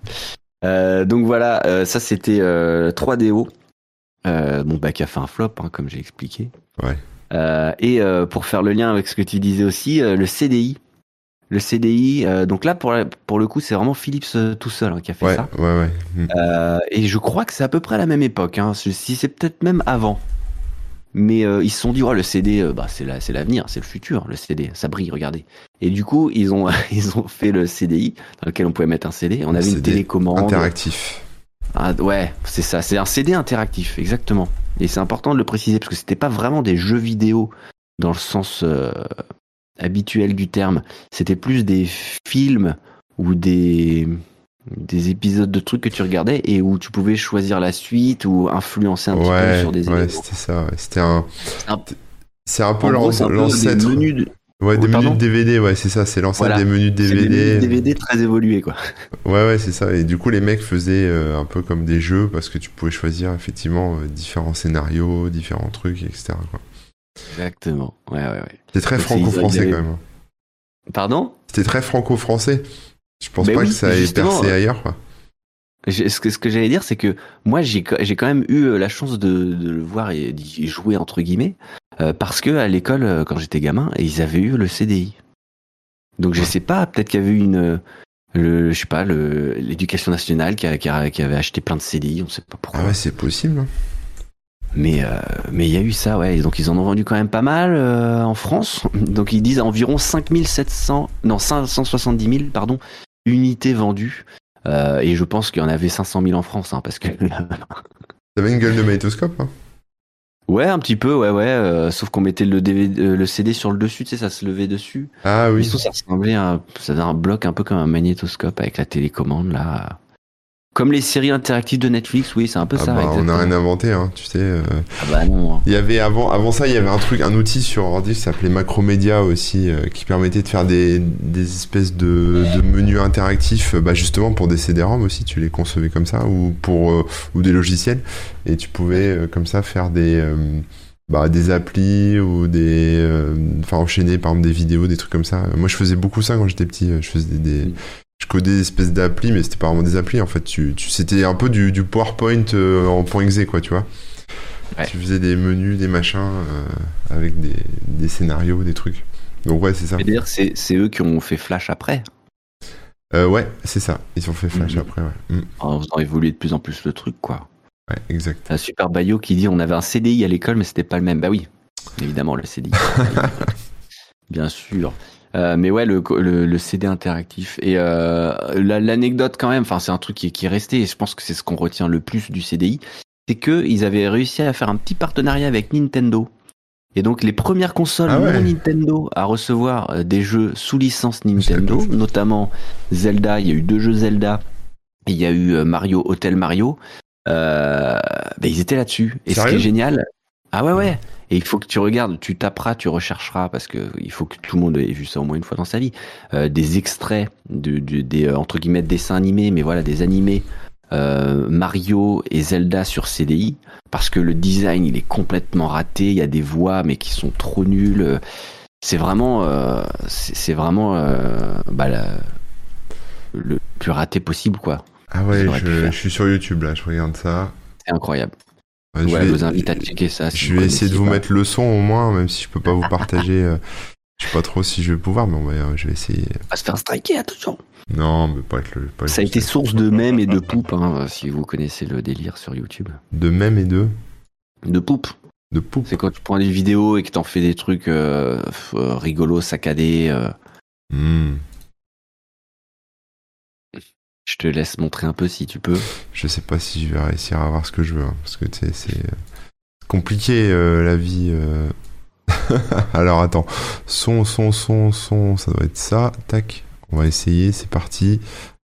Euh, donc voilà, euh, ça c'était euh, 3DO. Euh, bon bah qui a fait un flop, hein, comme j'ai expliqué. Ouais. Et pour faire le lien avec ce que tu disais aussi, le CDI. Le CDI, donc là pour, la- pour le coup c'est vraiment Philips tout seul hein, qui a fait Ouais, ça. ouais, ouais. Mm. Et je crois que c'est à peu près à la même époque, hein, si c'est peut-être même avant. Mais euh, ils se sont dit, oh, le CD, euh, bah, c'est la- c'est l'avenir, c'est le futur, le CD, ça brille, regardez. Et du coup, ils ont, [laughs] ils ont fait le CDI, dans lequel on pouvait mettre un CD. On avait une CD télécommande. Interactif. Ah, ouais, c'est ça, c'est un CD interactif, exactement. Et c'est important de le préciser, parce que c'était pas vraiment des jeux vidéo dans le sens euh, habituel du terme. C'était plus des films ou des, des épisodes de trucs que tu regardais et où tu pouvais choisir la suite ou influencer un petit peu Ouais, sur des ouais, éléments. c'était ça. ouais. C'était un. C'est un peu c'est l'ancêtre. menus de- Ouais, des pardon menus de DVD, ouais, c'est ça. C'est l'ancêtre Voilà. des menus de c'est des menus DVD. DVD très évolués, quoi. Ouais, ouais, c'est ça. Et du coup, les mecs faisaient euh, un peu comme des jeux parce que tu pouvais choisir effectivement euh, différents scénarios, différents trucs, etc. quoi. Exactement. Ouais, ouais, ouais. C'était très c'est- franco-français quand même. hein. Pardon? C'était très franco-français. Je pense Mais pas oui, que ça ait percé euh, ailleurs, quoi. Ce que, ce que j'allais dire, c'est que moi, j'ai quand même eu euh, la chance de, de le voir et d'y jouer, entre guillemets, euh, parce que à l'école, quand j'étais gamin, ils avaient eu le CDI. Donc je sais pas, peut-être qu'il y avait eu une, le, je sais pas, l'éducation nationale qui, a- qui, a- qui avait acheté plein de CDI, on sait pas pourquoi. Ah ouais, c'est possible. hein. Mais euh, mais il y a eu ça, ouais. Et donc ils en ont vendu quand même pas mal euh, en France. Donc ils disent environ 5700, non 570 000, pardon, unités vendues. Euh, et je pense qu'il y en avait 500 000 en France, hein, parce que Ça [laughs] avait une gueule de magnétoscope, hein. ouais, un petit peu, ouais, ouais. euh, sauf qu'on mettait le DVD, euh, le CD sur le dessus, tu sais, ça se levait dessus. Ah Oui. ça ressemblait à, ça avait un bloc un peu comme un magnétoscope avec la télécommande là. Comme les séries interactives de Netflix, oui, c'est un peu Ah ça. bah, on exactement. a rien inventé, hein, tu sais. euh. Ah bah non. hein. Il y avait avant, avant ça, il y avait un truc, un outil sur ordi qui s'appelait Macromedia aussi, euh, qui permettait de faire des, des espèces de, de menus interactifs, bah, justement pour des CD-ROM aussi, tu les concevais comme ça, ou pour euh, ou des logiciels, et tu pouvais comme ça faire des bah, des applis ou des, euh, enfin enchaîner par exemple des vidéos, des trucs comme ça. Moi, je faisais beaucoup ça quand j'étais petit. Je faisais des. Je codais des espèces d'applis, mais c'était pas vraiment des applis en fait. Tu, tu c'était un peu du, du PowerPoint euh, en point exe quoi, tu vois. Ouais. Tu faisais des menus, des machins euh, avec des, des scénarios, des trucs. Donc ouais, c'est ça. D'ailleurs, c'est c'est eux qui ont fait Flash après, Euh, ouais, c'est ça. Ils ont fait Flash Mhm. après, ouais. Mm. en faisant évoluer de plus en plus le truc, quoi. Ouais, exact. T'as Super Bayo qui dit on avait un CDI à l'école, mais c'était pas le même. Bah oui, évidemment, le CDI. [laughs] Bien sûr. Euh, mais ouais, le, le, le CD interactif. Et euh, la- l'anecdote quand même, enfin c'est un truc qui, est- qui est resté, et je pense que c'est ce qu'on retient le plus du CDI, c'est que ils avaient réussi à faire un petit partenariat avec Nintendo. Et donc les premières consoles Ah ouais. non Nintendo à recevoir euh, des jeux sous licence Nintendo, notamment Zelda, il y a eu deux jeux Zelda, et il y a eu euh, Mario Hotel Mario, euh, ben, ils étaient là-dessus. Et ce qui Sérieux? est génial, ah ouais ouais, et il faut que tu regardes, tu taperas, tu rechercheras, parce que il faut que tout le monde ait vu ça au moins une fois dans sa vie, euh, des extraits de, de- des euh, entre guillemets dessins animés, mais voilà des animés euh, Mario et Zelda sur CDI, parce que le design il est complètement raté, il y a des voix mais qui sont trop nulles. C'est vraiment, euh, c'est vraiment euh, bah, la- le plus raté possible quoi. Ah ouais, je suis sur YouTube là, je regarde ça. C'est incroyable. Ouais, je Ouais, vais, vous invite à checker ça. si je vais essayer de vous pas. mettre le son au moins, même si je peux pas vous partager. euh, [laughs] je sais pas trop si je vais pouvoir, mais on va, je vais essayer. On va se faire striker, attention. Non, mais pas être le. Pas Ça a été source de mèmes et de poupes, hein, si vous connaissez le délire sur YouTube. De mèmes et de? De poupes. De poupes. C'est quand tu prends des vidéos et que t'en fais des trucs euh, euh, rigolos, saccadés. euh. Hmm. Je te laisse montrer un peu si tu peux. Je sais pas si je vais réussir à avoir ce que je veux, hein, parce que tu sais, c'est euh, compliqué euh, la vie. euh. [laughs] Alors attends, son, son, son, son, ça doit être ça. Tac, on va essayer, c'est parti.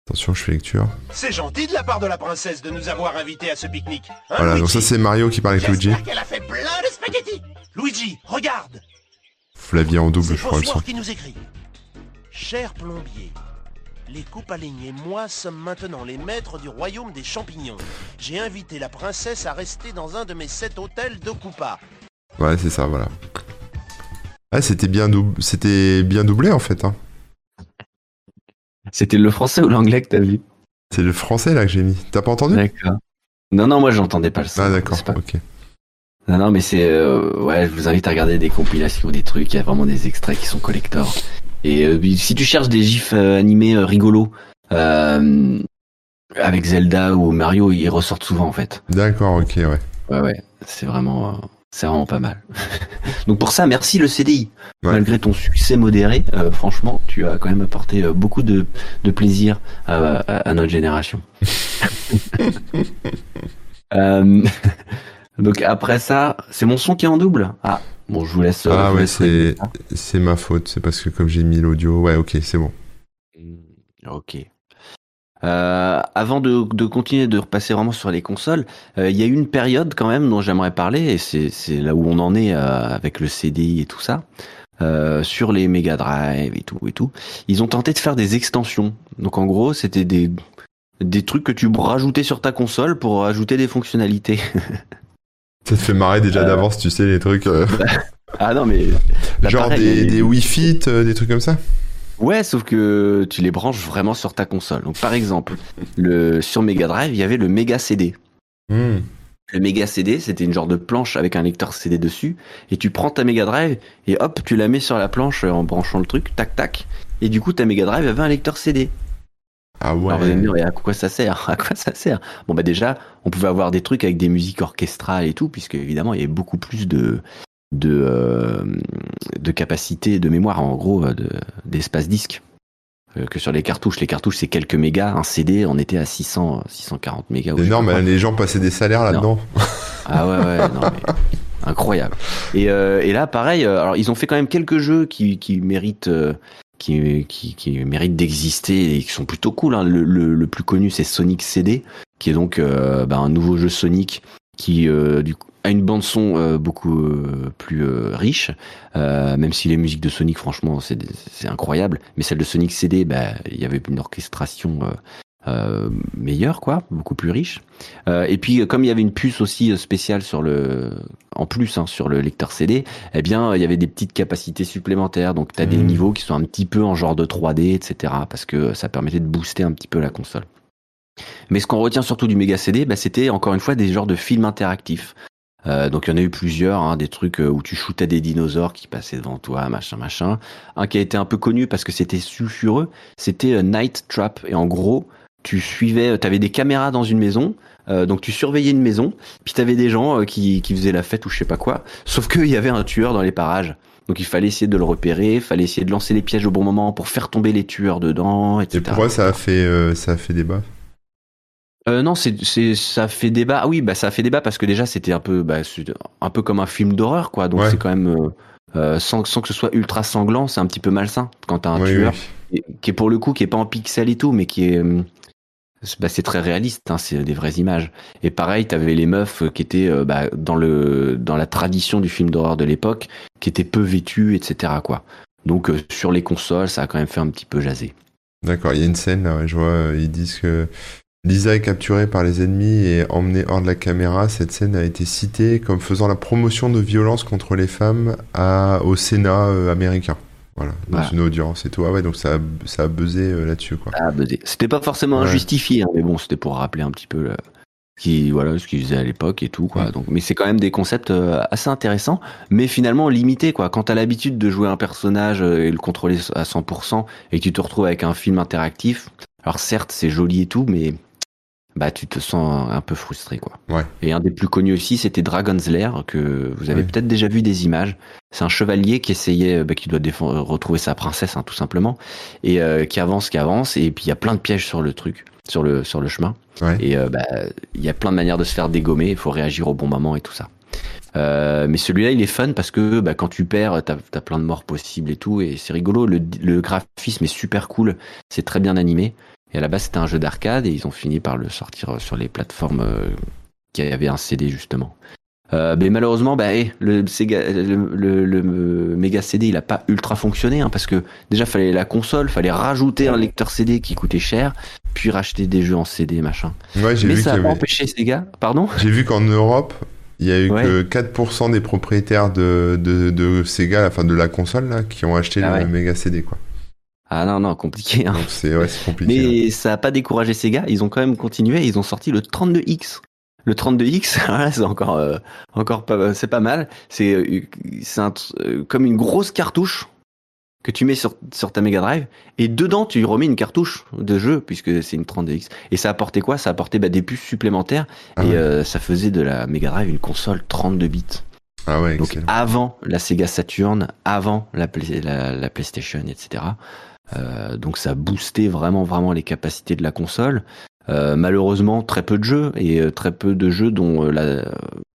Attention, je fais lecture. C'est gentil de la part de la princesse de nous avoir invités à ce pique-nique. Hein, Voilà, donc ça c'est Mario qui parle avec Luigi. Qu'elle a fait plein de spaghettis. Luigi, regarde. Flavien en double, je crois, le son. François qui nous écrit. Cher plombier, les Coupaleignes et moi sommes maintenant les maîtres du royaume des champignons. J'ai invité la princesse à rester dans un de mes sept hôtels de Coupa. Ouais, c'est ça, voilà. Ah, c'était bien, doub- c'était bien doublé en fait. Hein. C'était le français ou l'anglais que t'as vu? C'est le français là que j'ai mis. T'as pas entendu? D'accord. Non, non, moi j'entendais pas le son. Ah d'accord, pas- ok. Non, non, mais c'est. euh, ouais, je vous invite à regarder des compilations, des trucs. Il y a vraiment des extraits qui sont collector. Et euh, si tu cherches des gifs euh, animés euh, rigolos avec Zelda ou Mario, ils ressortent souvent en fait. D'accord, ok, ouais. Ouais, ouais, c'est vraiment, c'est vraiment pas mal. [laughs] Donc pour ça, merci le CDI. Ouais. Malgré ton succès modéré, euh, franchement, tu as quand même apporté beaucoup de, de plaisir à, à- à notre génération. [laughs] Euh, [laughs] donc après ça, c'est mon son qui est en double. Ah, bon, je vous laisse. euh, Ah vous ouais, c'est c'est ma faute. C'est parce que comme j'ai mis l'audio, ouais, ok, c'est bon. Mm, Ok. Euh, avant de, de continuer de repasser vraiment sur les consoles, euh, il y a eu une période quand même dont j'aimerais parler, et c'est c'est là où on en est euh, avec le CDI et tout ça, euh, sur les Mega Drive et tout et tout. Ils ont tenté de faire des extensions. Donc en gros, c'était des des trucs que tu rajoutais sur ta console pour ajouter des fonctionnalités. [laughs] Ça te fait marrer déjà Euh, d'avance, tu sais, les trucs. euh, ah non mais genre des, Fit, euh, des trucs comme ça? Ouais, sauf que tu les branches vraiment sur ta console. Donc par exemple, le sur Mega Drive, il y avait le Mega CD. Hmm. Le Mega CD, c'était une genre de planche avec un lecteur CD dessus, et tu prends ta Mega Drive et hop, tu la mets sur la planche en branchant le truc, tac tac, et du coup ta Mega Drive avait un lecteur CD. Ah ouais. Alors vous allez me dire, et à quoi ça sert [laughs] À quoi ça sert Bon bah déjà, on pouvait avoir des trucs avec des musiques orchestrales et tout, puisque évidemment il y avait beaucoup plus de de euh, de capacité de mémoire en gros de d'espace disque euh, que sur les cartouches. Les cartouches c'est quelques mégas, un CD on était à 600 640 mégas. énorme, les gens passaient des salaires là-dedans. Ah ouais, ouais, non, mais incroyable. Et, euh, et là, pareil, euh, alors ils ont fait quand même quelques jeux qui, qui méritent, euh, qui, qui, qui méritent d'exister et qui sont plutôt cool. hein. Le, le, le plus connu, c'est Sonic CD, qui est donc euh, bah, un nouveau jeu Sonic qui euh, du coup, a une bande son euh, beaucoup euh, plus euh, riche, euh, même si les musiques de Sonic, franchement, c'est incroyable. Mais celle de Sonic CD, bah, il y avait une orchestration euh, euh, meilleure, quoi, beaucoup plus riche. Euh, et puis, comme il y avait une puce aussi euh, spéciale sur le, en plus hein, sur le lecteur CD, eh bien, il y avait des petites capacités supplémentaires. Donc, tu as des Mhm. niveaux qui sont un petit peu en genre de 3D, etc. Parce que ça permettait de booster un petit peu la console. Mais ce qu'on retient surtout du Mega CD, bah, c'était encore une fois des genres de films interactifs. Euh, donc il y en a eu plusieurs, hein, des trucs euh, où tu shootais des dinosaures qui passaient devant toi, machin, machin. Un qui a été un peu connu parce que c'était sulfureux, c'était euh, Night Trap. Et en gros, tu suivais, tu avais des caméras dans une maison, euh, donc tu surveillais une maison, puis tu avais des gens euh, qui, qui faisaient la fête ou je sais pas quoi. Sauf qu'il y avait un tueur dans les parages. Donc il fallait essayer de le repérer, il fallait essayer de lancer les pièges au bon moment pour faire tomber les tueurs dedans, etc. Et pourquoi ça a fait, euh, ça a fait débat? Euh, non, c'est, c'est, ça fait débat. Ah oui, bah ça a fait débat parce que déjà c'était un peu, bah, un peu comme un film d'horreur, quoi. Donc Ouais. c'est quand même euh, euh, sans, sans que ce soit ultra sanglant, c'est un petit peu malsain quand t'as un Oui, tueur oui. et- qui est pour le coup qui est pas en pixel et tout, mais qui est, euh, c'est- bah, c'est très réaliste. Hein, c'est des vraies images. Et pareil, t'avais les meufs euh, qui étaient euh, bah, dans le dans la tradition du film d'horreur de l'époque, qui étaient peu vêtues, etc. Quoi. Donc euh, sur les consoles, ça a quand même fait un petit peu jaser. D'accord, il y a une scène là, je vois, ils disent que Lisa est capturée par les ennemis et emmenée hors de la caméra. Cette scène a été citée comme faisant la promotion de violence contre les femmes au Sénat américain. Voilà, dans Voilà. une audience et tout. Ah ouais, donc ça a, ça a buzzé euh, là-dessus, quoi. Ah, bah, C'était pas forcément Ouais. injustifié, hein, mais bon, c'était pour rappeler un petit peu le, qui voilà ce qu'ils faisaient à l'époque et tout quoi. Donc mais c'est quand même des concepts euh, assez intéressants mais finalement limités quoi. Quand tu as l'habitude de jouer un personnage euh, et le contrôler à 100% et que tu te retrouves avec un film interactif, alors certes c'est joli et tout mais bah tu te sens un peu frustré quoi. Ouais. Et un des plus connus aussi c'était Dragon's Lair que vous avez peut-être déjà vu des images. C'est un chevalier qui essayait bah, qui doit défendre, retrouver sa princesse hein, tout simplement et euh, qui avance qui avance et puis il y a plein de pièges sur le truc sur le sur le chemin. Ouais. Et euh, bah, il y a plein de manières de se faire dégommer, il faut réagir au bon moment et tout ça. Euh, mais celui-là, il est fun parce que bah, quand tu perds, t'as as plein de morts possibles et tout, et c'est rigolo. Le, le graphisme est super cool, c'est très bien animé. Et à la base, c'était un jeu d'arcade et ils ont fini par le sortir sur les plateformes euh, qui avaient un CD justement. Euh, mais malheureusement, bah, eh, le, Sega, le, le, le Mega CD, il a pas ultra fonctionné hein, parce que déjà fallait la console, fallait rajouter un lecteur CD qui coûtait cher, puis racheter des jeux en CD machin. Ouais, Mais vu ça a pas empêché Sega, pardon? J'ai vu qu'en Europe, il y a eu Ouais. que 4% des propriétaires de, de, de Sega, enfin de la console, là, qui ont acheté Ah le ouais. Mega CD, quoi. Ah non non compliqué. Hein. C'est ouais, c'est compliqué. Mais ça a pas découragé Sega, ils ont quand même continué, ils ont sorti le 32X. Le 32X, [laughs] voilà, c'est encore euh, encore pas c'est pas mal, c'est euh, c'est un euh, comme une grosse cartouche que tu mets sur sur ta Mega Drive et dedans tu remets une cartouche de jeu puisque c'est une 32X et ça apportait quoi? Ça apportait bah, des puces supplémentaires Ah et ouais. euh, ça faisait de la Mega Drive une console 32 bits. Ah ouais, Donc excellent. avant la Sega Saturn, avant la, la PlayStation, etc. Euh, donc ça boostait vraiment vraiment les capacités de la console. Euh, malheureusement, très peu de jeux et euh, très peu de jeux dont euh, la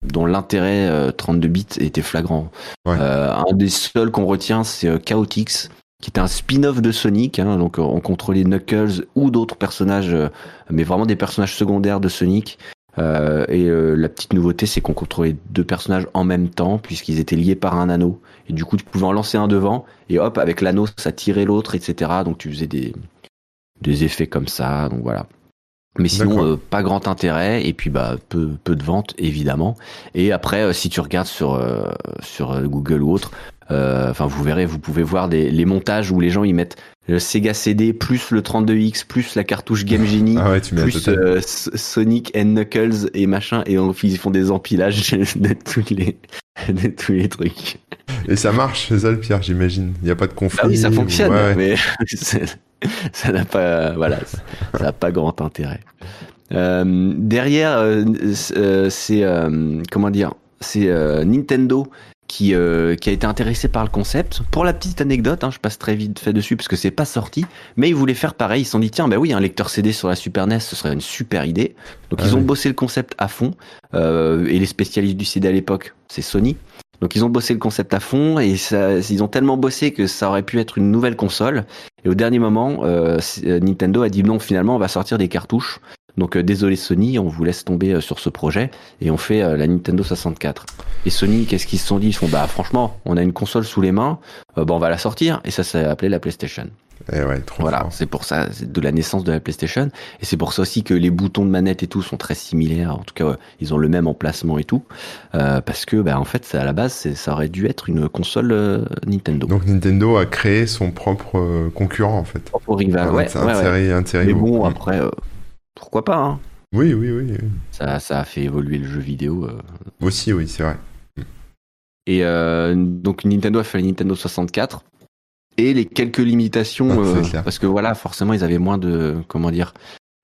dont l'intérêt euh, 32 bits était flagrant. Ouais. Euh, un des seuls qu'on retient, c'est euh, Chaotix, qui était un spin-off de Sonic. Hein, donc on contrôlait Knuckles ou d'autres personnages, euh, mais vraiment des personnages secondaires de Sonic. Euh, et euh, la petite nouveauté, c'est qu'on contrôlait deux personnages en même temps, puisqu'ils étaient liés par un anneau. Et du coup, tu pouvais en lancer un devant, et hop, avec l'anneau, ça tirait l'autre, etc. Donc tu faisais des, des effets comme ça. Donc voilà. Mais sinon, euh, pas grand intérêt, et puis bah peu, peu de ventes, évidemment. Et après, euh, si tu regardes sur, euh, sur Google ou autre, enfin vous verrez, vous pouvez voir des, les montages où les gens ils mettent le Sega CD plus le 32X plus la cartouche Game Genie Ah ouais, tu plus euh, Sonic and Knuckles et machin et on- ils font des empilages [laughs] de tous les de tous les trucs. Et ça marche, c'est ça le pire, j'imagine. Il n'y a pas de conflit. Ah oui, ça fonctionne, ouais, ouais. mais [laughs] ça n'a pas voilà, ça n'a pas grand intérêt. Euh, derrière, euh, c'est euh, comment dire, c'est Nintendo qui euh, qui a été intéressé par le concept. Pour la petite anecdote, hein, je passe très vite fait dessus parce que c'est pas sorti, mais ils voulaient faire pareil. Ils se sont dit tiens, bah oui, un lecteur CD sur la Super NES, ce serait une super idée. Donc Ah ils ont oui. bossé le concept à fond. Euh, et les spécialistes du CD à l'époque, c'est Sony. Donc ils ont bossé le concept à fond et ça, ils ont tellement bossé que ça aurait pu être une nouvelle console. Et au dernier moment, euh, euh, Nintendo a dit non, finalement, on va sortir des cartouches. Donc euh, désolé Sony, on vous laisse tomber sur ce projet et on fait la Nintendo 64. Et Sony, qu'est-ce qu'ils se sont dit? Ils font bah franchement, on a une console sous les mains, bah, on va la sortir et ça s'est appelé la PlayStation. Eh ouais, trop Voilà, c'est pour ça, c'est de la naissance de la PlayStation. Et c'est pour ça aussi que les boutons de manette et tout sont très similaires. En tout cas, ils ont le même emplacement et tout. Euh, parce que, bah, en fait, c'est- à la base, ça aurait dû être une console euh, Nintendo. Donc Nintendo a créé son propre euh, concurrent, en fait. Propre rival, Un- ouais, un ouais, ouais. série- un série Mais bon, après, euh, pourquoi pas, hein. Oui, oui, oui. oui. ça, ça a fait évoluer le jeu vidéo. Aussi, oui, c'est vrai. Et euh, donc, Nintendo a fait la Nintendo 64. Et les quelques limitations, euh, parce que voilà, forcément, ils avaient moins de, comment dire,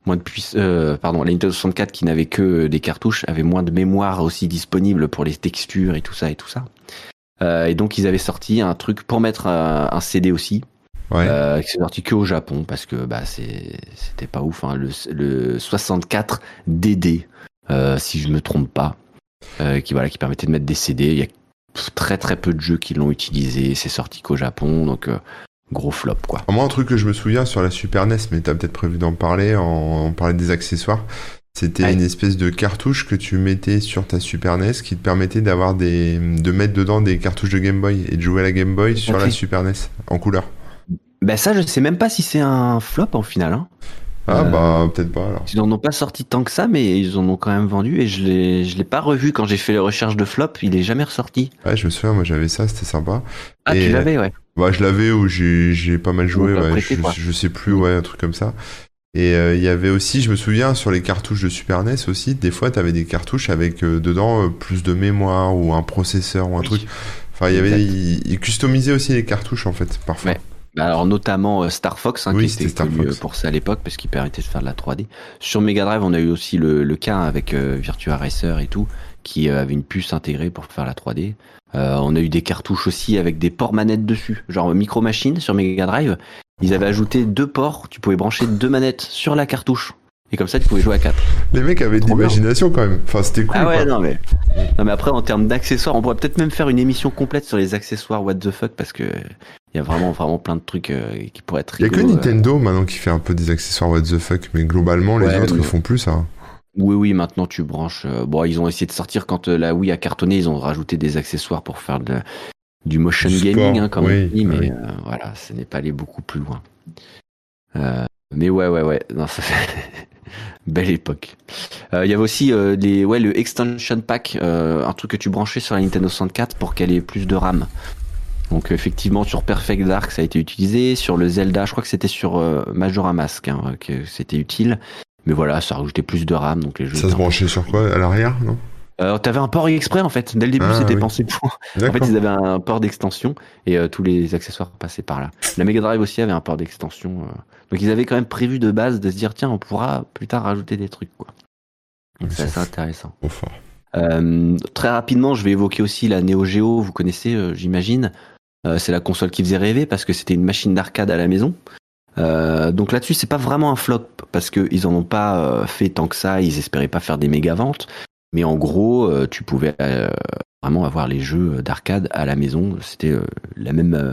moins de puissance. Euh, pardon, la Nintendo 64 qui n'avait que des cartouches avait moins de mémoire aussi disponible pour les textures et tout ça et tout ça. Euh, et donc, ils avaient sorti un truc pour mettre un, un CD aussi, Ouais. euh, qui s'est sorti que au Japon parce que bah c'est c'était pas ouf. Hein, le, le 64 DD, euh, si je me trompe pas, euh, qui voilà, qui permettait de mettre des CD. Il y a très très peu de jeux qui l'ont utilisé. C'est sorti qu'au Japon, donc euh, gros flop quoi. Moi, un truc que je me souviens sur la Super NES, mais t'as peut-être prévu d'en parler, en, on parlait des accessoires, c'était une espèce de cartouche que tu mettais sur ta Super NES qui te permettait d'avoir des, de mettre dedans des cartouches de Game Boy et de jouer à la Game Boy sur la Super NES en couleur. Bah ça, je sais même pas si c'est un flop en final. Hein. Ah Euh, bah peut-être pas alors. Ils en ont pas sorti tant que ça, mais ils en ont quand même vendu et je l'ai je l'ai pas revu quand j'ai fait les recherches de flop. Il est jamais ressorti. Ouais, je me souviens, moi j'avais ça, c'était sympa. Ah, Et- tu l'avais, ouais. Bah je l'avais ou j'ai j'ai pas mal joué, ouais, prêté, je, sais plus, ouais, un truc comme ça. Et euh, il y avait aussi, je me souviens, sur les cartouches de Super NES aussi, des fois, tu avais des cartouches avec euh, dedans euh, plus de mémoire ou un processeur ou un Oui. truc. Enfin, il y avait, ils customisaient aussi les cartouches en fait, parfois. Ouais. Bah, Alors notamment euh, Star Fox, hein, Oui, qui était Star connu Fox. euh, pour ça à l'époque, parce qu'il permettait de faire de la 3D. Sur Mega Drive, on a eu aussi le, le cas avec euh, Virtua Racer et tout, qui euh, avait une puce intégrée pour faire la 3D. Euh, on a eu des cartouches aussi avec des ports manettes dessus, genre Micro Machine sur Mega Drive. Ils avaient ajouté deux ports, tu pouvais brancher deux manettes sur la cartouche. Et comme ça, tu pouvais jouer à 4. Les mecs avaient de l'imagination quand même. Enfin, c'était cool. Ah ouais, quoi. non mais... non mais après, en termes d'accessoires, on pourrait peut-être même faire une émission complète sur les accessoires What the fuck, parce que il y a vraiment, vraiment plein de trucs euh, qui pourraient être Il y a que rigolos, euh. Nintendo maintenant qui fait un peu des accessoires what the fuck, mais globalement, les Ouais, autres, mais- ils font plus ça. Oui, oui, maintenant tu branches. euh, bon, ils ont essayé de sortir quand la Wii a cartonné, ils ont rajouté des accessoires pour faire de, du motion Du gaming, hein, comme oui, on dit, mais oui. euh, voilà, ce n'est pas allé beaucoup plus loin. Euh, mais ouais, ouais, ouais, non, [laughs] ça fait belle époque. Euh, Il y avait aussi les, ouais, le extension pack, un truc que tu branchais sur la Nintendo 64 pour qu'elle ait plus de RAM. Donc effectivement sur Perfect Dark ça a été utilisé, sur le Zelda je crois que c'était sur euh, Majora Mask hein, que c'était utile, mais voilà ça rajoutait plus de RAM donc les jeux. Ça se branchait sur quoi À l'arrière, non? Euh, T'avais un port exprès en fait, dès le début Ah, c'était oui. pensé pour. En fait ils avaient un port d'extension et euh, tous les accessoires passaient par là. La Mega Drive aussi avait un port d'extension, euh. donc ils avaient quand même prévu de base de se dire tiens on pourra plus tard rajouter des trucs quoi. Donc c'est assez intéressant. Trop fort. Très rapidement, je vais évoquer aussi la Neo Geo. Vous connaissez, j'imagine. Euh, c'est la console qui faisait rêver parce que c'était une machine d'arcade à la maison. Euh, donc là-dessus, c'est pas vraiment un flop parce que ils en ont pas euh, fait tant que ça. Ils espéraient pas faire des méga ventes, mais en gros, euh, tu pouvais euh, vraiment avoir les jeux d'arcade à la maison. C'était euh, la même euh,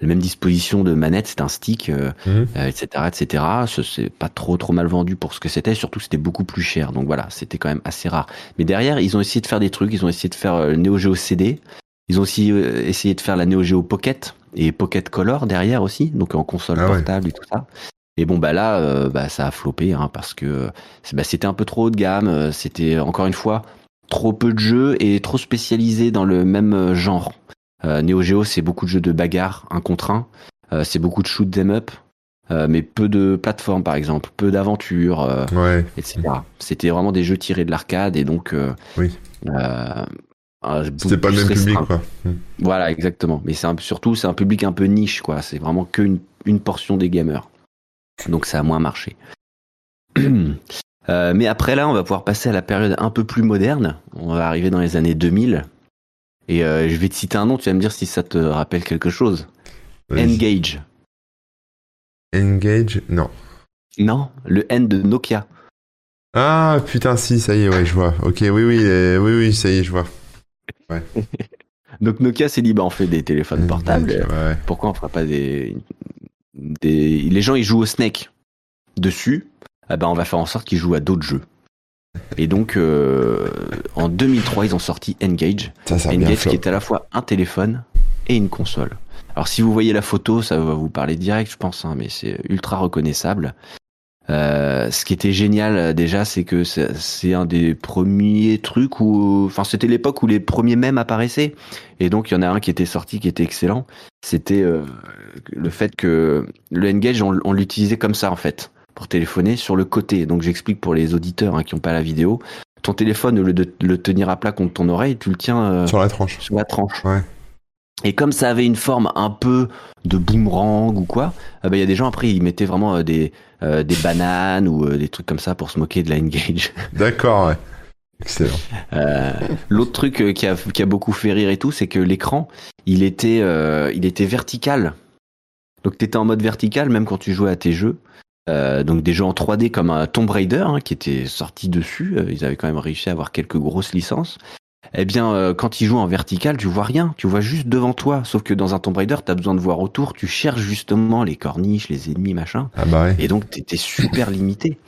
la même disposition de manette, c'était un stick, euh, etc., etc. Ce- C'est pas trop trop mal vendu pour ce que c'était. Surtout, c'était beaucoup plus cher. Donc voilà, c'était quand même assez rare. Mais derrière, ils ont essayé de faire des trucs. Ils ont essayé de faire le Neo Geo CD. Ils ont aussi euh, essayé de faire la Neo Geo Pocket et Pocket Color derrière aussi, donc en console Ah ouais. portable et tout ça. Et bon bah là, euh, bah ça a floppé hein, parce que bah, c'était un peu trop haut de gamme. euh, C'était encore une fois trop peu de jeux et trop spécialisé dans le même genre. Euh, Neo Geo, c'est beaucoup de jeux de bagarre, un contre un. Euh, c'est beaucoup de shoot them up, euh, mais peu de plateformes par exemple, peu d'aventures, euh, Ouais. etc. C'était vraiment des jeux tirés de l'arcade et donc. euh, Oui. Euh, C'était pas le même public, restreint. quoi. Voilà, exactement. Mais c'est un- surtout, c'est un public un peu niche, quoi. C'est vraiment qu'une une portion des gamers. Donc ça a moins marché. [clears throat] Euh, mais après là, on va pouvoir passer à la période un peu plus moderne. On va arriver dans les années 2000. Et euh, je vais te citer un nom, tu vas me dire si ça te rappelle quelque chose. Engage. Engage Non. Non, le N de Nokia. Ah, putain, si, ça y est, ouais, je vois. Ok, oui, oui, euh, oui, oui, ça y est, je vois. [laughs] Donc Nokia s'est dit, bah on fait des téléphones portables. Engage, ouais. pourquoi on fera pas des, des les gens ils jouent au Snake dessus. Ah ben on va faire en sorte qu'ils jouent à d'autres jeux. Et donc euh, en 2003 ils ont sorti Engage. Ça, ça Engage qui est à la fois un téléphone et une console. Alors si vous voyez la photo ça va vous parler direct je pense hein, mais c'est ultra reconnaissable Euh, ce qui était génial euh, déjà c'est que c'est un des premiers trucs où enfin c'était l'époque où les premiers mèmes apparaissaient et donc il y en a un qui était sorti qui était excellent c'était euh, le fait que le Engage, on, on l'utilisait comme ça en fait, pour téléphoner sur le côté. Donc j'explique pour les auditeurs hein, qui n'ont pas la vidéo. Ton téléphone, au lieu de le tenir à plat contre ton oreille, tu le tiens euh, Sur la tranche. sur la tranche. Ouais. Et comme ça avait une forme un peu de boomerang ou quoi, ah ben, il y a des gens après ils mettaient vraiment euh, des euh, des bananes ou euh, des trucs comme ça pour se moquer de la Engage. [laughs] D'accord, ouais. Excellent. Euh, L'autre truc euh, qui a, qui a beaucoup fait rire et tout, c'est que l'écran, il était, euh, il était vertical. Donc t'étais en mode vertical même quand tu jouais à tes jeux. Euh, donc des jeux en 3D comme un Tomb Raider hein, qui était sorti dessus. Euh, ils avaient quand même réussi à avoir quelques grosses licences. Eh bien, euh, quand ils jouent en vertical, tu vois rien, tu vois juste devant toi. Sauf que dans un Tomb Raider, t'as besoin de voir autour. Tu cherches justement les corniches, les ennemis, machin. Ah bah ouais. Et donc, t'étais super limité.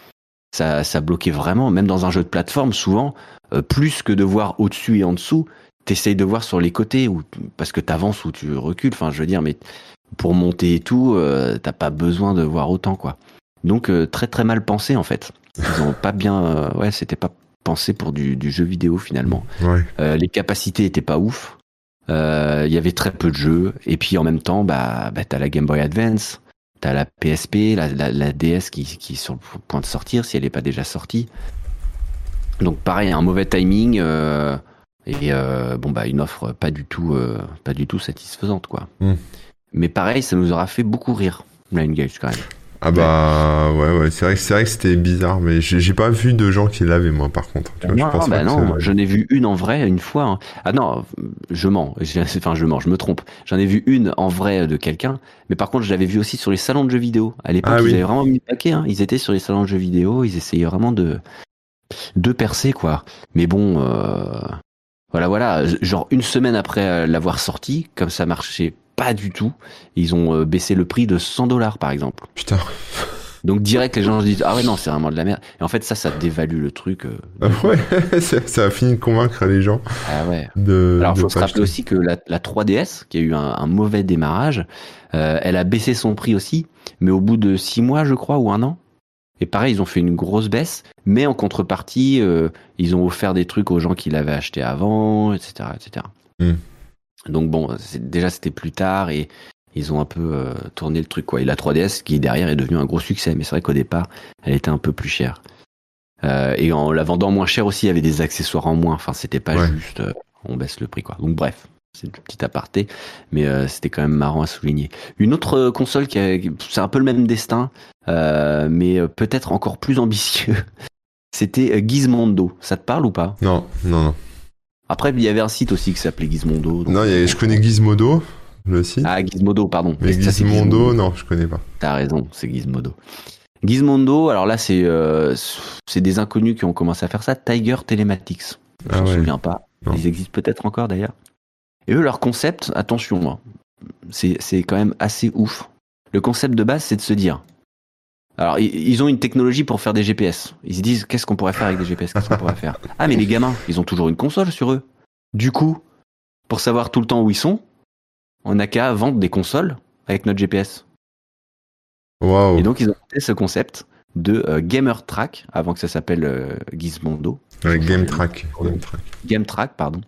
Ça, ça bloquait vraiment, même dans un jeu de plateforme, souvent, euh, plus que de voir au-dessus et en dessous, t'essayes de voir sur les côtés, ou, parce que t'avances ou tu recules, enfin, je veux dire, mais pour monter et tout, euh, t'as pas besoin de voir autant, quoi. Donc, euh, très très mal pensé, en fait. Ils ont pas bien, euh, ouais, c'était pas pensé pour du, du jeu vidéo, finalement. Ouais. Euh, les capacités étaient pas ouf. Euh, Il y avait très peu de jeux. Et puis en même temps, bah, bah t'as la Game Boy Advance, t'as la PSP, la, la, la DS qui, qui est sur le point de sortir, si elle n'est pas déjà sortie. Donc pareil, un mauvais timing euh, et euh, bon bah une offre pas du tout, euh, pas du tout satisfaisante quoi. Mm. Mais pareil, ça nous aura fait beaucoup rire, la Engage quand même. Ah bah ouais ouais c'est vrai vrai que c'était bizarre mais j'ai pas vu de gens qui l'avaient moi par contre. Tu vois, non, je pense bah pas non, j'en ai vu une en vrai une fois. hein. Ah non, je mens. Enfin, je mens, je me trompe. J'en ai vu une en vrai de quelqu'un, mais par contre, je l'avais vu aussi sur les salons de jeux vidéo. À l'époque, Ah ils oui. avaient vraiment mis le paquet. Hein. Ils étaient sur les salons de jeux vidéo, ils essayaient vraiment de de percer quoi. Mais bon, euh, voilà, voilà. Genre une semaine après euh, l'avoir sorti, comme ça marchait pas du tout, ils ont euh, baissé le prix de 100 dollars par exemple. Putain. Donc direct, les gens se disent ah ouais non, c'est vraiment de la merde. Et en fait, ça, ça dévalue le truc. euh, Ah ouais [laughs] ça, ça a fini de convaincre les gens ah ouais. de. Alors, de il faut se rappeler aussi que la, la 3DS, qui a eu un, un mauvais démarrage, euh, elle a baissé son prix aussi, mais au bout de six mois, je crois, ou un an. Et pareil, ils ont fait une grosse baisse, mais en contrepartie, euh, ils ont offert des trucs aux gens qui l'avaient acheté avant, etc., etc. Donc bon, déjà c'était plus tard et ils ont un peu euh, tourné le truc quoi. Et la 3DS qui derrière est devenue un gros succès, mais c'est vrai qu'au départ, elle était un peu plus chère. Euh, et en la vendant moins cher aussi, il y avait des accessoires en moins. Enfin, c'était pas Ouais. juste euh, on baisse le prix quoi. Donc bref, c'est une petite aparté, mais c'était quand même marrant à souligner. Une autre console qui, a- c'est un peu le même destin, mais peut-être encore plus ambitieux. [laughs] C'était Gizmondo. Ça te parle ou pas? Non non non. Après, il y avait un site aussi qui s'appelait Gizmondo. donc- Non il y a- je connais Gizmodo le site. Ah, Gizmodo, pardon. mais ça, Gizmodo non je connais pas. T'as raison, c'est Gizmodo. Gizmondo, alors là, c'est euh, des inconnus qui ont commencé à faire ça. Tiger Telematics. Je Ah m'en ouais. souviens pas. Non. Ils existent peut-être encore d'ailleurs. Et eux, leur concept, attention, hein, c'est quand même assez ouf. Le concept de base, c'est de se dire. Alors, ils ont une technologie pour faire des GPS. Ils se disent, qu'est-ce qu'on pourrait faire avec des GPS Qu'est-ce qu'on pourrait faire? Ah, mais les gamins, ils ont toujours une console sur eux. Du coup, pour savoir tout le temps où ils sont, on n'a qu'à vendre des consoles avec notre GPS. Waouh. Et donc, ils ont fait ce concept de euh, Gamer Track, avant que ça s'appelle euh, Gizmondo. Ouais, Game Track. Game Track. Game Track, pardon.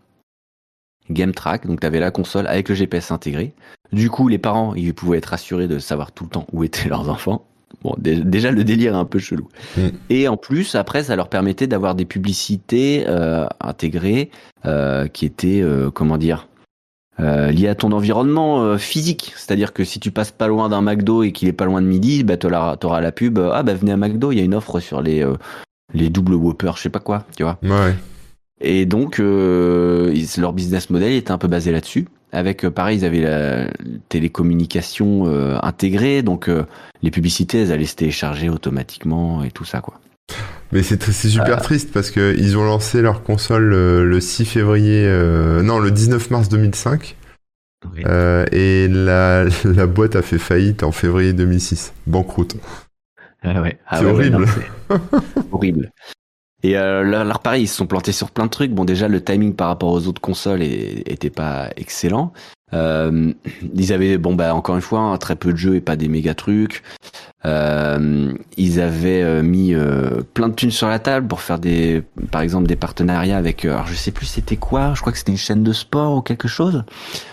Game Track, donc tu avais la console avec le GPS intégré. Du coup, les parents, ils pouvaient être assurés de savoir tout le temps où étaient leurs enfants. Bon, dé- déjà le délire est un peu chelou. Mm. Et en plus, après, ça leur permettait d'avoir des publicités euh, intégrées euh, qui étaient, euh, comment dire, liées à ton environnement physique. C'est-à-dire que si tu passes pas loin d'un McDo et qu'il est pas loin de midi, bah, tu auras la pub. ah bah venez à McDo, il y a une offre sur les les double Whopper, je sais pas quoi, tu vois. Ouais. Et donc, leur business model était un peu basé là-dessus. Avec, euh, pareil, ils avaient la télécommunication euh, intégrée, donc euh, les publicités, elles allaient se télécharger automatiquement et tout ça, quoi. Mais c'est Euh. super triste parce que ils ont lancé leur console le 6 février, euh, non le 19 mars 2005 euh, et la, [laughs] la boîte a fait faillite en février 2006. Banqueroute. Ah ouais. Ah C'est ouais, ouais, horrible. non, horrible. [laughs] Et euh, pareil, ils se sont plantés sur plein de trucs. Bon, déjà, le timing par rapport aux autres consoles était pas excellent. Euh, ils avaient, bon bah encore une fois, hein, très peu de jeux et pas des méga trucs. Euh, ils avaient euh, mis plein de thunes sur la table pour faire des, par exemple, des partenariats avec. alors je sais plus c'était quoi. Je crois que c'était une chaîne de sport ou quelque chose.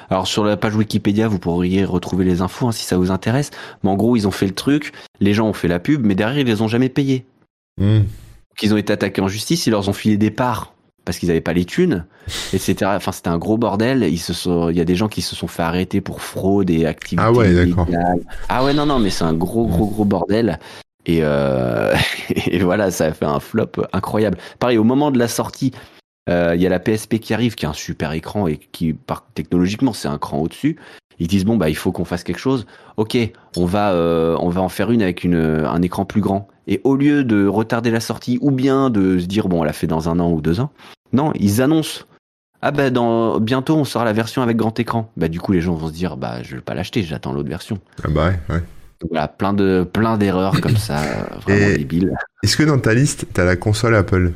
Alors sur la page Wikipédia, vous pourriez retrouver les infos hein, si ça vous intéresse. Mais en gros, ils ont fait le truc. Les gens ont fait la pub, mais derrière ils les ont jamais payés. Hmm. Donc ils ont été attaqués en justice, ils leur ont filé des parts parce qu'ils n'avaient pas les thunes, etc. Enfin, c'était un gros bordel. Ils se sont, il y a des gens qui se sont fait arrêter pour fraude et activités Ah ouais, d'accord. Ah ouais, non, non, mais c'est un gros, gros, gros bordel. Et, euh, [laughs] et voilà, ça a fait un flop incroyable. Pareil, au moment de la sortie, euh, il y a la PSP qui arrive, qui a un super écran et qui, par, technologiquement, c'est un cran au-dessus. Ils disent bon bah il faut qu'on fasse quelque chose. Ok, on va euh, on va en faire une avec une un écran plus grand. Et au lieu de retarder la sortie ou bien de se dire bon on l'a fait dans un an ou deux ans, non ils annoncent ah bah dans bientôt on sort la version avec grand écran. Bah du coup les gens vont se dire bah je vais pas l'acheter, j'attends l'autre version. Ah bah ouais, ouais. Donc, voilà plein de plein d'erreurs comme ça [laughs] euh, vraiment débiles. Est-ce que dans ta liste t'as la console Apple?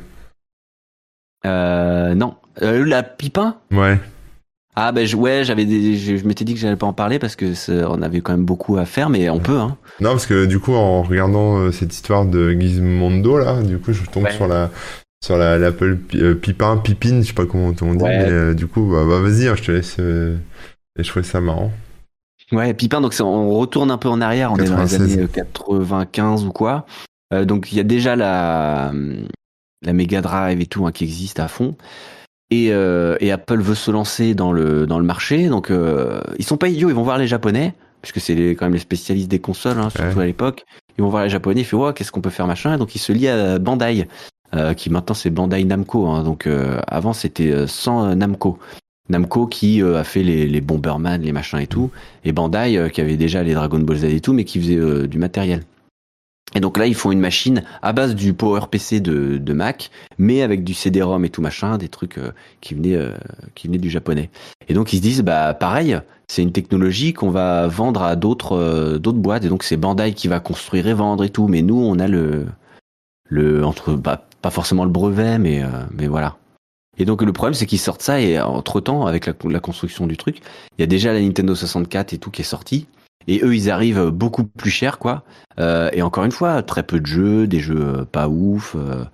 Euh, non Euh, la pipin Ouais. Ah ben ouais j'avais des, je, je m'étais dit que j'allais pas en parler parce que on avait quand même beaucoup à faire mais on peut hein. Non parce que du coup en regardant euh, cette histoire de Gizmondo là, du coup je tombe Ouais. sur la sur la l'Apple euh, Pipin, Pipine, je sais pas comment on dit, Ouais. mais euh, du coup bah, bah, vas-y, hein, je te laisse. euh, et je trouvais ça marrant. Ouais, Pipin, donc on retourne un peu en arrière, on est dans les années 95 ou quoi. donc il y a déjà la, la Mega Drive et tout hein, qui existe à fond. Et, et, Apple veut se lancer dans le, dans le marché. Donc ils sont pas idiots, ils vont voir les Japonais, puisque c'est quand même les spécialistes des consoles, hein, surtout à l'époque. Ils vont voir les Japonais, ils font ouais, qu'est-ce qu'on peut faire machin. Et donc ils se lient à Bandai, qui maintenant c'est Bandai Namco. Hein, donc avant c'était sans Namco. Namco qui euh, a fait les, les, Bomberman, les machins et tout, et Bandai euh, qui avait déjà les Dragon Ball Z et tout, mais qui faisait euh, du matériel. Et donc là, ils font une machine à base du PowerPC de, de Mac, mais avec du CD-ROM et tout machin, des trucs qui venaient qui venaient du japonais. Et donc ils se disent bah pareil, c'est une technologie qu'on va vendre à d'autres d'autres boîtes. Et donc c'est Bandai qui va construire et vendre et tout, mais nous on a le le entre bah, pas forcément le brevet, mais mais voilà. Et donc le problème c'est qu'ils sortent ça et entre temps avec la, construction du truc, il y a déjà la Nintendo 64 et tout qui est sorti. Et eux ils arrivent beaucoup plus cher quoi. Euh, et encore une fois très peu de jeux, des jeux euh, pas ouf. Euh,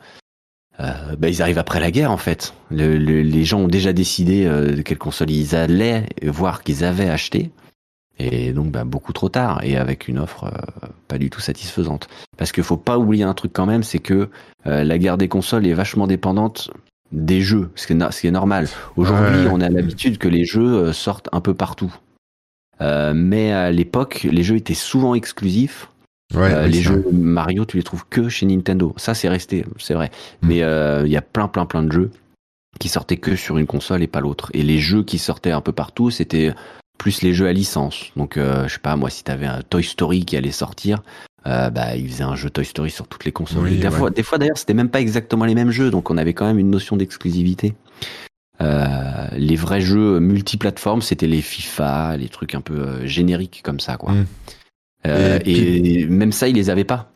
euh, bah, ils arrivent après la guerre en fait. les gens ont déjà décidé de quelle console ils allaient, voir qu'ils avaient acheté. Et donc bah, beaucoup trop tard et avec une offre pas du tout satisfaisante. Parce qu'il faut pas oublier un truc quand même, c'est que la guerre des consoles est vachement dépendante des jeux, ce qui est, normal. Aujourd'hui, on a l'habitude que les jeux sortent un peu partout. Euh, mais à l'époque, les jeux étaient souvent exclusifs. Euh, les jeux Mario, tu les trouves que chez Nintendo. Ça, c'est resté, c'est vrai. Mm. Mais il y a plein, plein, plein de jeux qui sortaient que sur une console et pas l'autre. Et les jeux qui sortaient un peu partout, c'était plus les jeux à licence. Donc, je sais pas, moi, si t'avais un Toy Story qui allait sortir, euh, bah, il faisait un jeu Toy Story sur toutes les consoles. des, fois, des, fois, d'ailleurs, c'était même pas exactement les mêmes jeux, donc on avait quand même une notion d'exclusivité. Euh, les vrais jeux multiplateformes, c'était les FIFA, les trucs un peu euh, génériques comme ça, quoi. Mm. Euh, et, même ça, ils les avaient pas.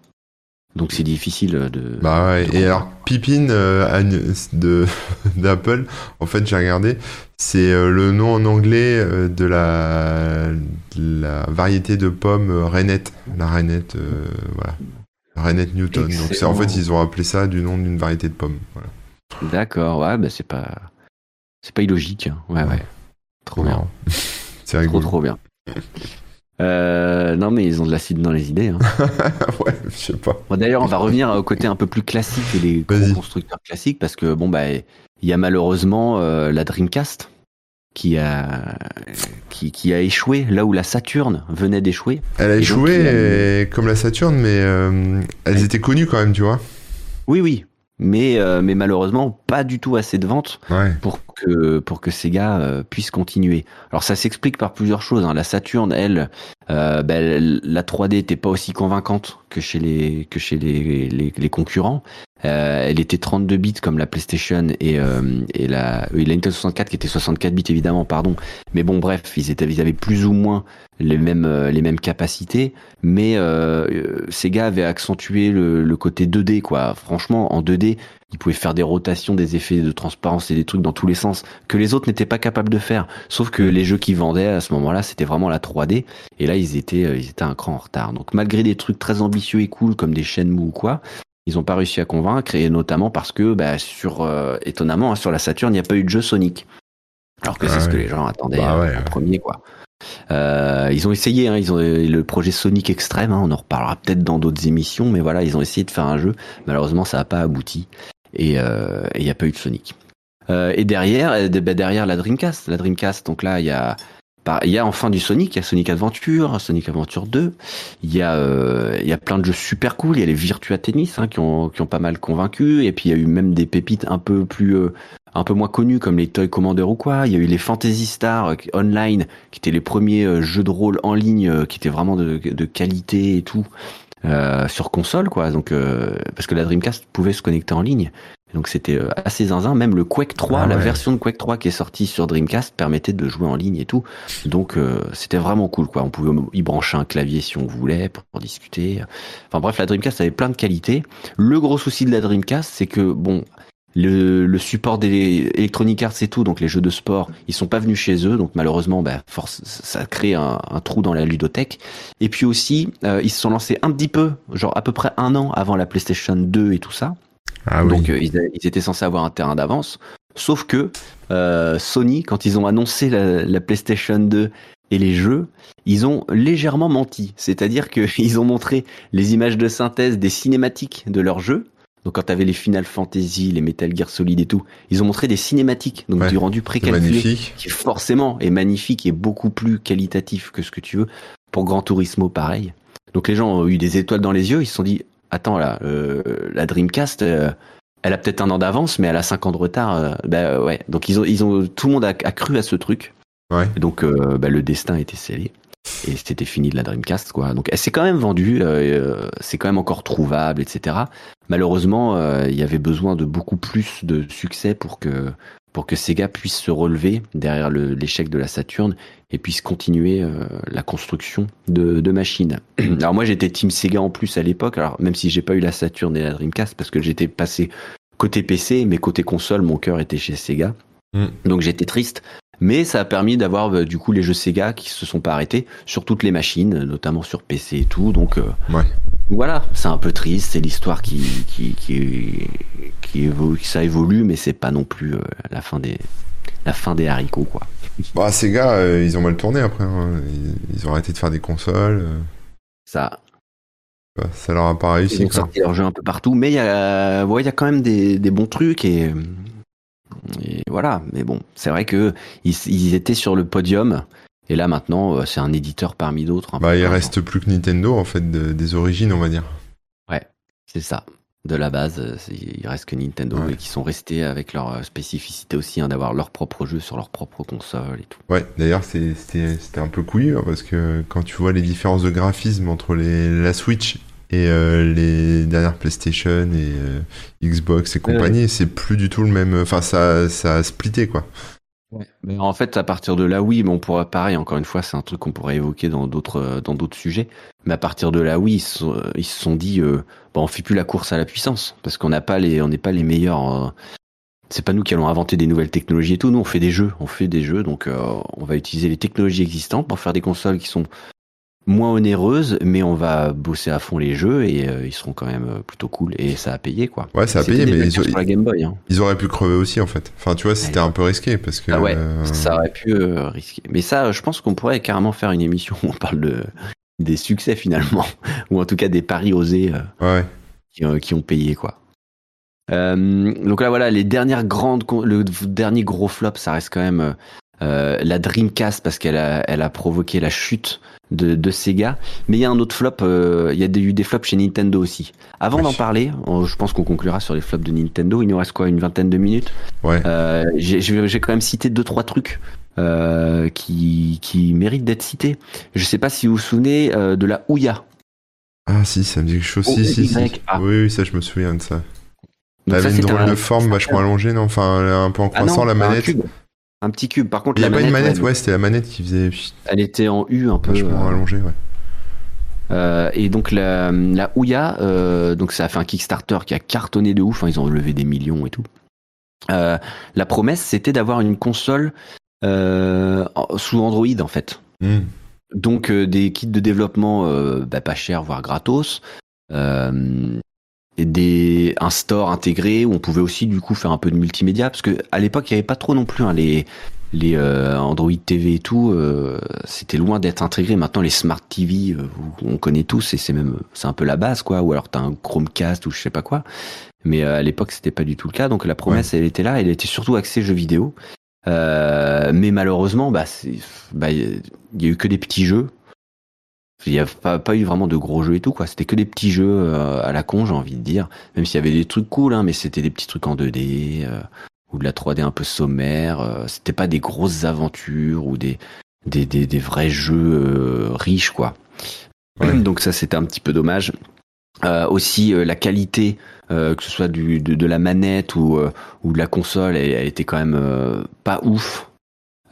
Donc c'est difficile de. Bah ouais. et alors Pippin euh, [laughs] de [laughs] d'Apple, en fait j'ai regardé, c'est le nom en anglais de la la variété de pommes Renette, la Renette, voilà, Renette Newton. Donc c'est en fait ils ont appelé ça du nom d'une variété de pommes. Voilà. D'accord, ouais, bah c'est pas c'est pas illogique. Hein. Ouais, ouais, trop bien. [laughs] c'est trop trop bien. Euh, non, mais ils ont de l'acide dans les idées. Hein. [laughs] ouais, je sais pas. D'ailleurs, on va revenir au côté un peu plus classique et les gros constructeurs classiques parce que bon bah il y a malheureusement euh, la Dreamcast qui a qui, qui, a échoué là où la Saturn venait d'échouer. Elle a échoué comme la Saturn, mais euh, elles étaient connues quand même, tu vois. Oui, oui, mais, euh, mais malheureusement pas du tout assez de ventes pour que pour que Sega euh, puisse continuer. Alors ça s'explique par plusieurs choses. Hein. La Saturn, elle, euh, ben, la 3D était pas aussi convaincante que chez les que chez les, les, les concurrents. Euh, elle était 32 bits comme la PlayStation et, euh, la, Nintendo 64 qui était 64 bits évidemment, pardon. Mais bon, bref, ils, étaient, ils avaient plus ou moins les mêmes, euh, capacités, mais Sega avait accentué le, côté 2D, quoi. Franchement, en 2D, ils pouvaient faire des rotations, des effets de transparence et des trucs dans tous les sens que les autres n'étaient pas capables de faire. Sauf que les jeux qui vendaient à ce moment-là, c'était vraiment la 3D. Et là, ils étaient, ils un cran en retard. Donc, malgré des trucs très ambitieux et cool comme des Shenmue ou quoi, ils n'ont pas réussi à convaincre, et notamment parce que, bah, sur, euh, étonnamment, hein, sur la Saturn, il n'y a pas eu de jeu Sonic. Alors que c'est ah ce que les gens attendaient bah euh, en premier, quoi. Euh, ils ont essayé, hein, ils ont le projet Sonic Extreme, hein, on en reparlera peut-être dans d'autres émissions, mais voilà, ils ont essayé de faire un jeu. Malheureusement, ça n'a pas abouti, et il n'y a pas eu de Sonic. et derrière, bah, derrière la Dreamcast, la Dreamcast, donc là, il y a il y a enfin du Sonic, il y a Sonic Adventure, Sonic Adventure 2, il y a euh, il y a plein de jeux super cool, il y a les Virtua Tennis hein, qui ont qui ont pas mal convaincu et puis il y a eu même des pépites un peu plus euh, un peu moins connus comme les Toy Commander ou quoi, il y a eu les Fantasy Star euh, Online qui étaient les premiers jeux de rôle en ligne qui étaient vraiment de, de qualité et tout. sur console quoi donc parce que la Dreamcast pouvait se connecter en ligne donc c'était euh, assez zinzin. Même le Quake 3, ah la version de Quake 3 qui est sortie sur Dreamcast permettait de jouer en ligne et tout. Donc euh, c'était vraiment cool quoi. On pouvait y brancher un clavier si on voulait pour, discuter. Enfin bref, la Dreamcast avait plein de qualités. Le gros souci de la Dreamcast, c'est que bon, le, le, support des Electronic Arts et tout, donc les jeux de sport, ils sont pas venus chez eux, donc malheureusement, bah, force, ça crée un, un, trou dans la ludothèque. Et puis aussi, euh, ils se sont lancés un petit peu, genre à peu près un an avant la PlayStation 2 et tout ça. Ah Donc euh, ils, étaient censés avoir un terrain d'avance. Sauf que euh, Sony, quand ils ont annoncé la, PlayStation 2 et les jeux, ils ont légèrement menti. C'est-à-dire qu'ils [laughs] ont montré les images de synthèse des cinématiques de leurs jeux. Donc quand tu avais les Final Fantasy, les Metal Gear Solid et tout, ils ont montré des cinématiques, donc Ouais. du rendu précalculé, qui forcément est magnifique et beaucoup plus qualitatif que ce que tu veux. Pour Gran Turismo, pareil. Donc les gens ont eu des étoiles dans les yeux, ils se sont dit, attends là, euh, la Dreamcast, euh, elle a peut-être un an d'avance, mais elle a 5 ans de retard. euh, bah ouais. Donc ils ont, ils ont, tout le monde a, a cru à ce truc. Ouais. Et donc bah, le destin était scellé. Et c'était fini de la Dreamcast, quoi. Donc elle s'est quand même vendue, c'est quand même encore trouvable, etc. Malheureusement, il y avait besoin de beaucoup plus de succès pour que pour que Sega puisse se relever derrière l'échec de la Saturn et puisse continuer euh, la construction de, de machines. [clears throat] Alors moi j'étais Team Sega en plus à l'époque, alors même si j'ai pas eu la Saturn et la Dreamcast parce que j'étais passé côté PC, mais côté console mon cœur était chez Sega. Mm. Donc j'étais triste. Mais ça a permis d'avoir euh, du coup les jeux Sega qui se sont pas arrêtés sur toutes les machines, notamment sur PC et tout. Donc euh, Ouais. voilà, c'est un peu triste, c'est l'histoire qui qui qui qui évolue, ça évolue, mais c'est pas non plus euh, la fin des la fin des haricots quoi. Bah, gars, euh, ils ont mal tourné après. hein. Ils, ils ont arrêté de faire des consoles. euh, Ça, bah, ça leur a pas ils réussi. ont quoi. sorti leurs jeux un peu partout, mais il y a ouais, y a quand même des des bons trucs et et voilà. Mais bon, c'est vrai que ils, ils étaient sur le podium. Et là maintenant, euh, c'est un éditeur parmi d'autres. un Bah, il comme- reste plus que Nintendo en fait de- des origines, on va dire. C'est ça. De la base, euh, il reste que Nintendo Ouais. et qui sont restés avec leur euh, spécificité aussi, hein, d'avoir leur propre jeu sur leur propre console et tout. Ouais, d'ailleurs, c'était c'était un peu couillu hein, parce que quand tu vois les différences de graphisme entre les, la Switch et euh, les dernières PlayStation et euh, Xbox et Ouais, compagnie, c'est plus du tout le même. Enfin, ça, ça a splitté quoi. Mais en fait, à partir de là, oui, mais on pourrait, pareil, encore une fois, c'est un truc qu'on pourrait évoquer dans d'autres, euh, dans d'autres sujets. Mais à partir de là, oui, ils se sont, euh, ils se sont dit, euh, bon, on fait plus la course à la puissance parce qu'on n'a pas les, on n'est pas les meilleurs. euh, c'est pas nous qui allons inventer des nouvelles technologies et tout. Nous, on fait des jeux, on fait des jeux, donc euh, on va utiliser les technologies existantes pour faire des consoles qui sont moins onéreuses, mais on va bosser à fond les jeux et euh, ils seront quand même euh, plutôt cool et ça a payé quoi. Ouais, ça a payé, mais ils, la Game Boy. Hein. ils auraient pu crever aussi en fait. Enfin, tu vois, c'était un peu risqué parce que. Ah ouais, euh, ça aurait pu euh, risquer. Mais ça, je pense qu'on pourrait carrément faire une émission où on parle de des succès finalement, [laughs] ou en tout cas des paris osés ouais. qui, qui ont payé quoi. Euh, donc là voilà, les dernières grandes, le dernier gros flop, ça reste quand même euh, la Dreamcast parce qu'elle a, elle a provoqué la chute de, de Sega. Mais il y a un autre flop, euh, il y a des- eu des flops chez Nintendo aussi. Avant Oui. d'en parler, on- je pense qu'on conclura sur les flops de Nintendo. Il nous reste quoi, une vingtaine de minutes? Ouais. Euh, j'ai quand même cité deux trois trucs euh, qui, qui méritent d'être cités. Je sais pas si vous vous souvenez de la Ouya. Ah si, ça me dit quelque chose. O- Si, si, si. Y, A. Oui, oui, ça, je me souviens de ça. Avait une drôle un- de forme vachement allongée, non? Enfin, un peu en Ah non, croissant, la manette. Un petit cube. Par contre, Il n'y a la pas une manette, ouais, ouais, c'était la manette qui faisait elle était en U un peu. vachement euh, allongée, ouais. Euh, et donc la, la Ouya, euh, donc ça a fait un Kickstarter qui a cartonné de ouf. hein, ils ont levé des millions et tout. Euh, la promesse, c'était d'avoir une console euh, sous Android en fait. Hmm. Donc euh, des kits de développement euh, bah, pas chers, voire gratos. Euh, des, un store intégré où on pouvait aussi du coup faire un peu de multimédia parce que à l'époque il n'y avait pas trop non plus hein, les les euh, Android TV et tout euh, c'était loin d'être intégré. Maintenant les smart TV euh, on connaît tous et c'est même c'est un peu la base quoi. Ou alors t'as un Chromecast ou je sais pas quoi. Mais euh, à l'époque c'était pas du tout le cas. Donc la promesse elle était là. Elle était surtout axée jeux vidéo. Euh, mais malheureusement bah bah il y a eu que des petits jeux il n'y a pas, pas eu vraiment de gros jeux et tout, quoi. C'était que des petits jeux euh, à la con, j'ai envie de dire. Même s'il y avait des trucs cool, hein, mais c'était des petits trucs en 2D euh, ou de la 3D un peu sommaire. euh, c'était pas des grosses aventures ou des, des, des, des vrais jeux euh, riches, quoi. Ouais. [clears throat] Donc ça, c'était un petit peu dommage. Euh, aussi, euh, la qualité, euh, que ce soit du, de, de la manette ou, euh, ou de la console, elle, elle était quand même euh, pas ouf.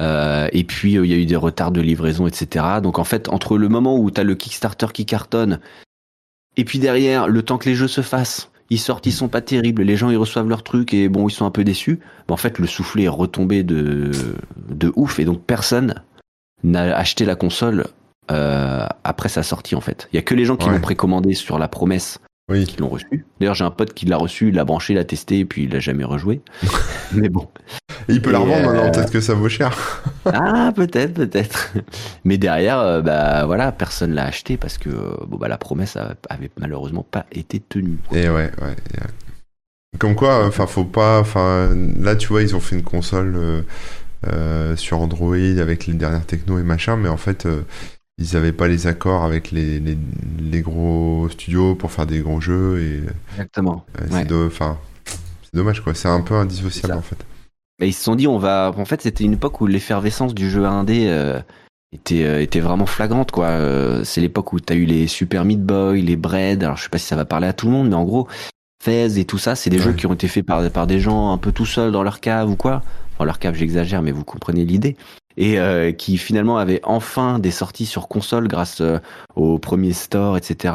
Euh, et puis euh, il y a eu des retards de livraison, etc. Donc en fait, entre le moment où tu as le Kickstarter qui cartonne, et puis derrière, le temps que les jeux se fassent, ils sortent, ils sont pas terribles, les gens ils reçoivent leur truc et bon, ils sont un peu déçus. Mais en fait, le soufflet est retombé de, de ouf et donc personne n'a acheté la console euh, après sa sortie en fait. Il y a que les gens qui Ouais. l'ont précommandé sur la promesse Oui. qui l'ont reçu. D'ailleurs, j'ai un pote qui l'a reçu, il l'a branché, l'a testé et puis il l'a jamais rejoué. [laughs] Mais bon. Et il peut la revendre euh, maintenant, peut-être que ça vaut cher. [laughs] ah, peut-être, peut-être. Mais derrière, euh, bah voilà, personne l'a acheté parce que bon bah la promesse avait malheureusement pas été tenue. Et ouais, ouais. Comme quoi, enfin, faut pas. Enfin, là, tu vois, ils ont fait une console euh, euh, sur Android avec les dernières techno et machin, mais en fait, euh, ils n'avaient pas les accords avec les, les, gros studios pour faire des gros jeux. Et, Exactement. c'est dommage, quoi. C'est un peu indissociable, en fait. Mais ils se sont dit, on va. En fait, c'était une époque où l'effervescence du jeu indé était, était vraiment flagrante, quoi. c'est l'époque où tu as eu les Super Meat Boy, les Bread. Alors, je sais pas si ça va parler à tout le monde, mais en gros, et tout ça, c'est des jeux qui ont été faits par, par des gens un peu tout seuls dans leur cave ou quoi. Dans leur cave, j'exagère, mais vous comprenez l'idée. Et euh, qui finalement avaient enfin des sorties sur console grâce euh, au premier store, etc.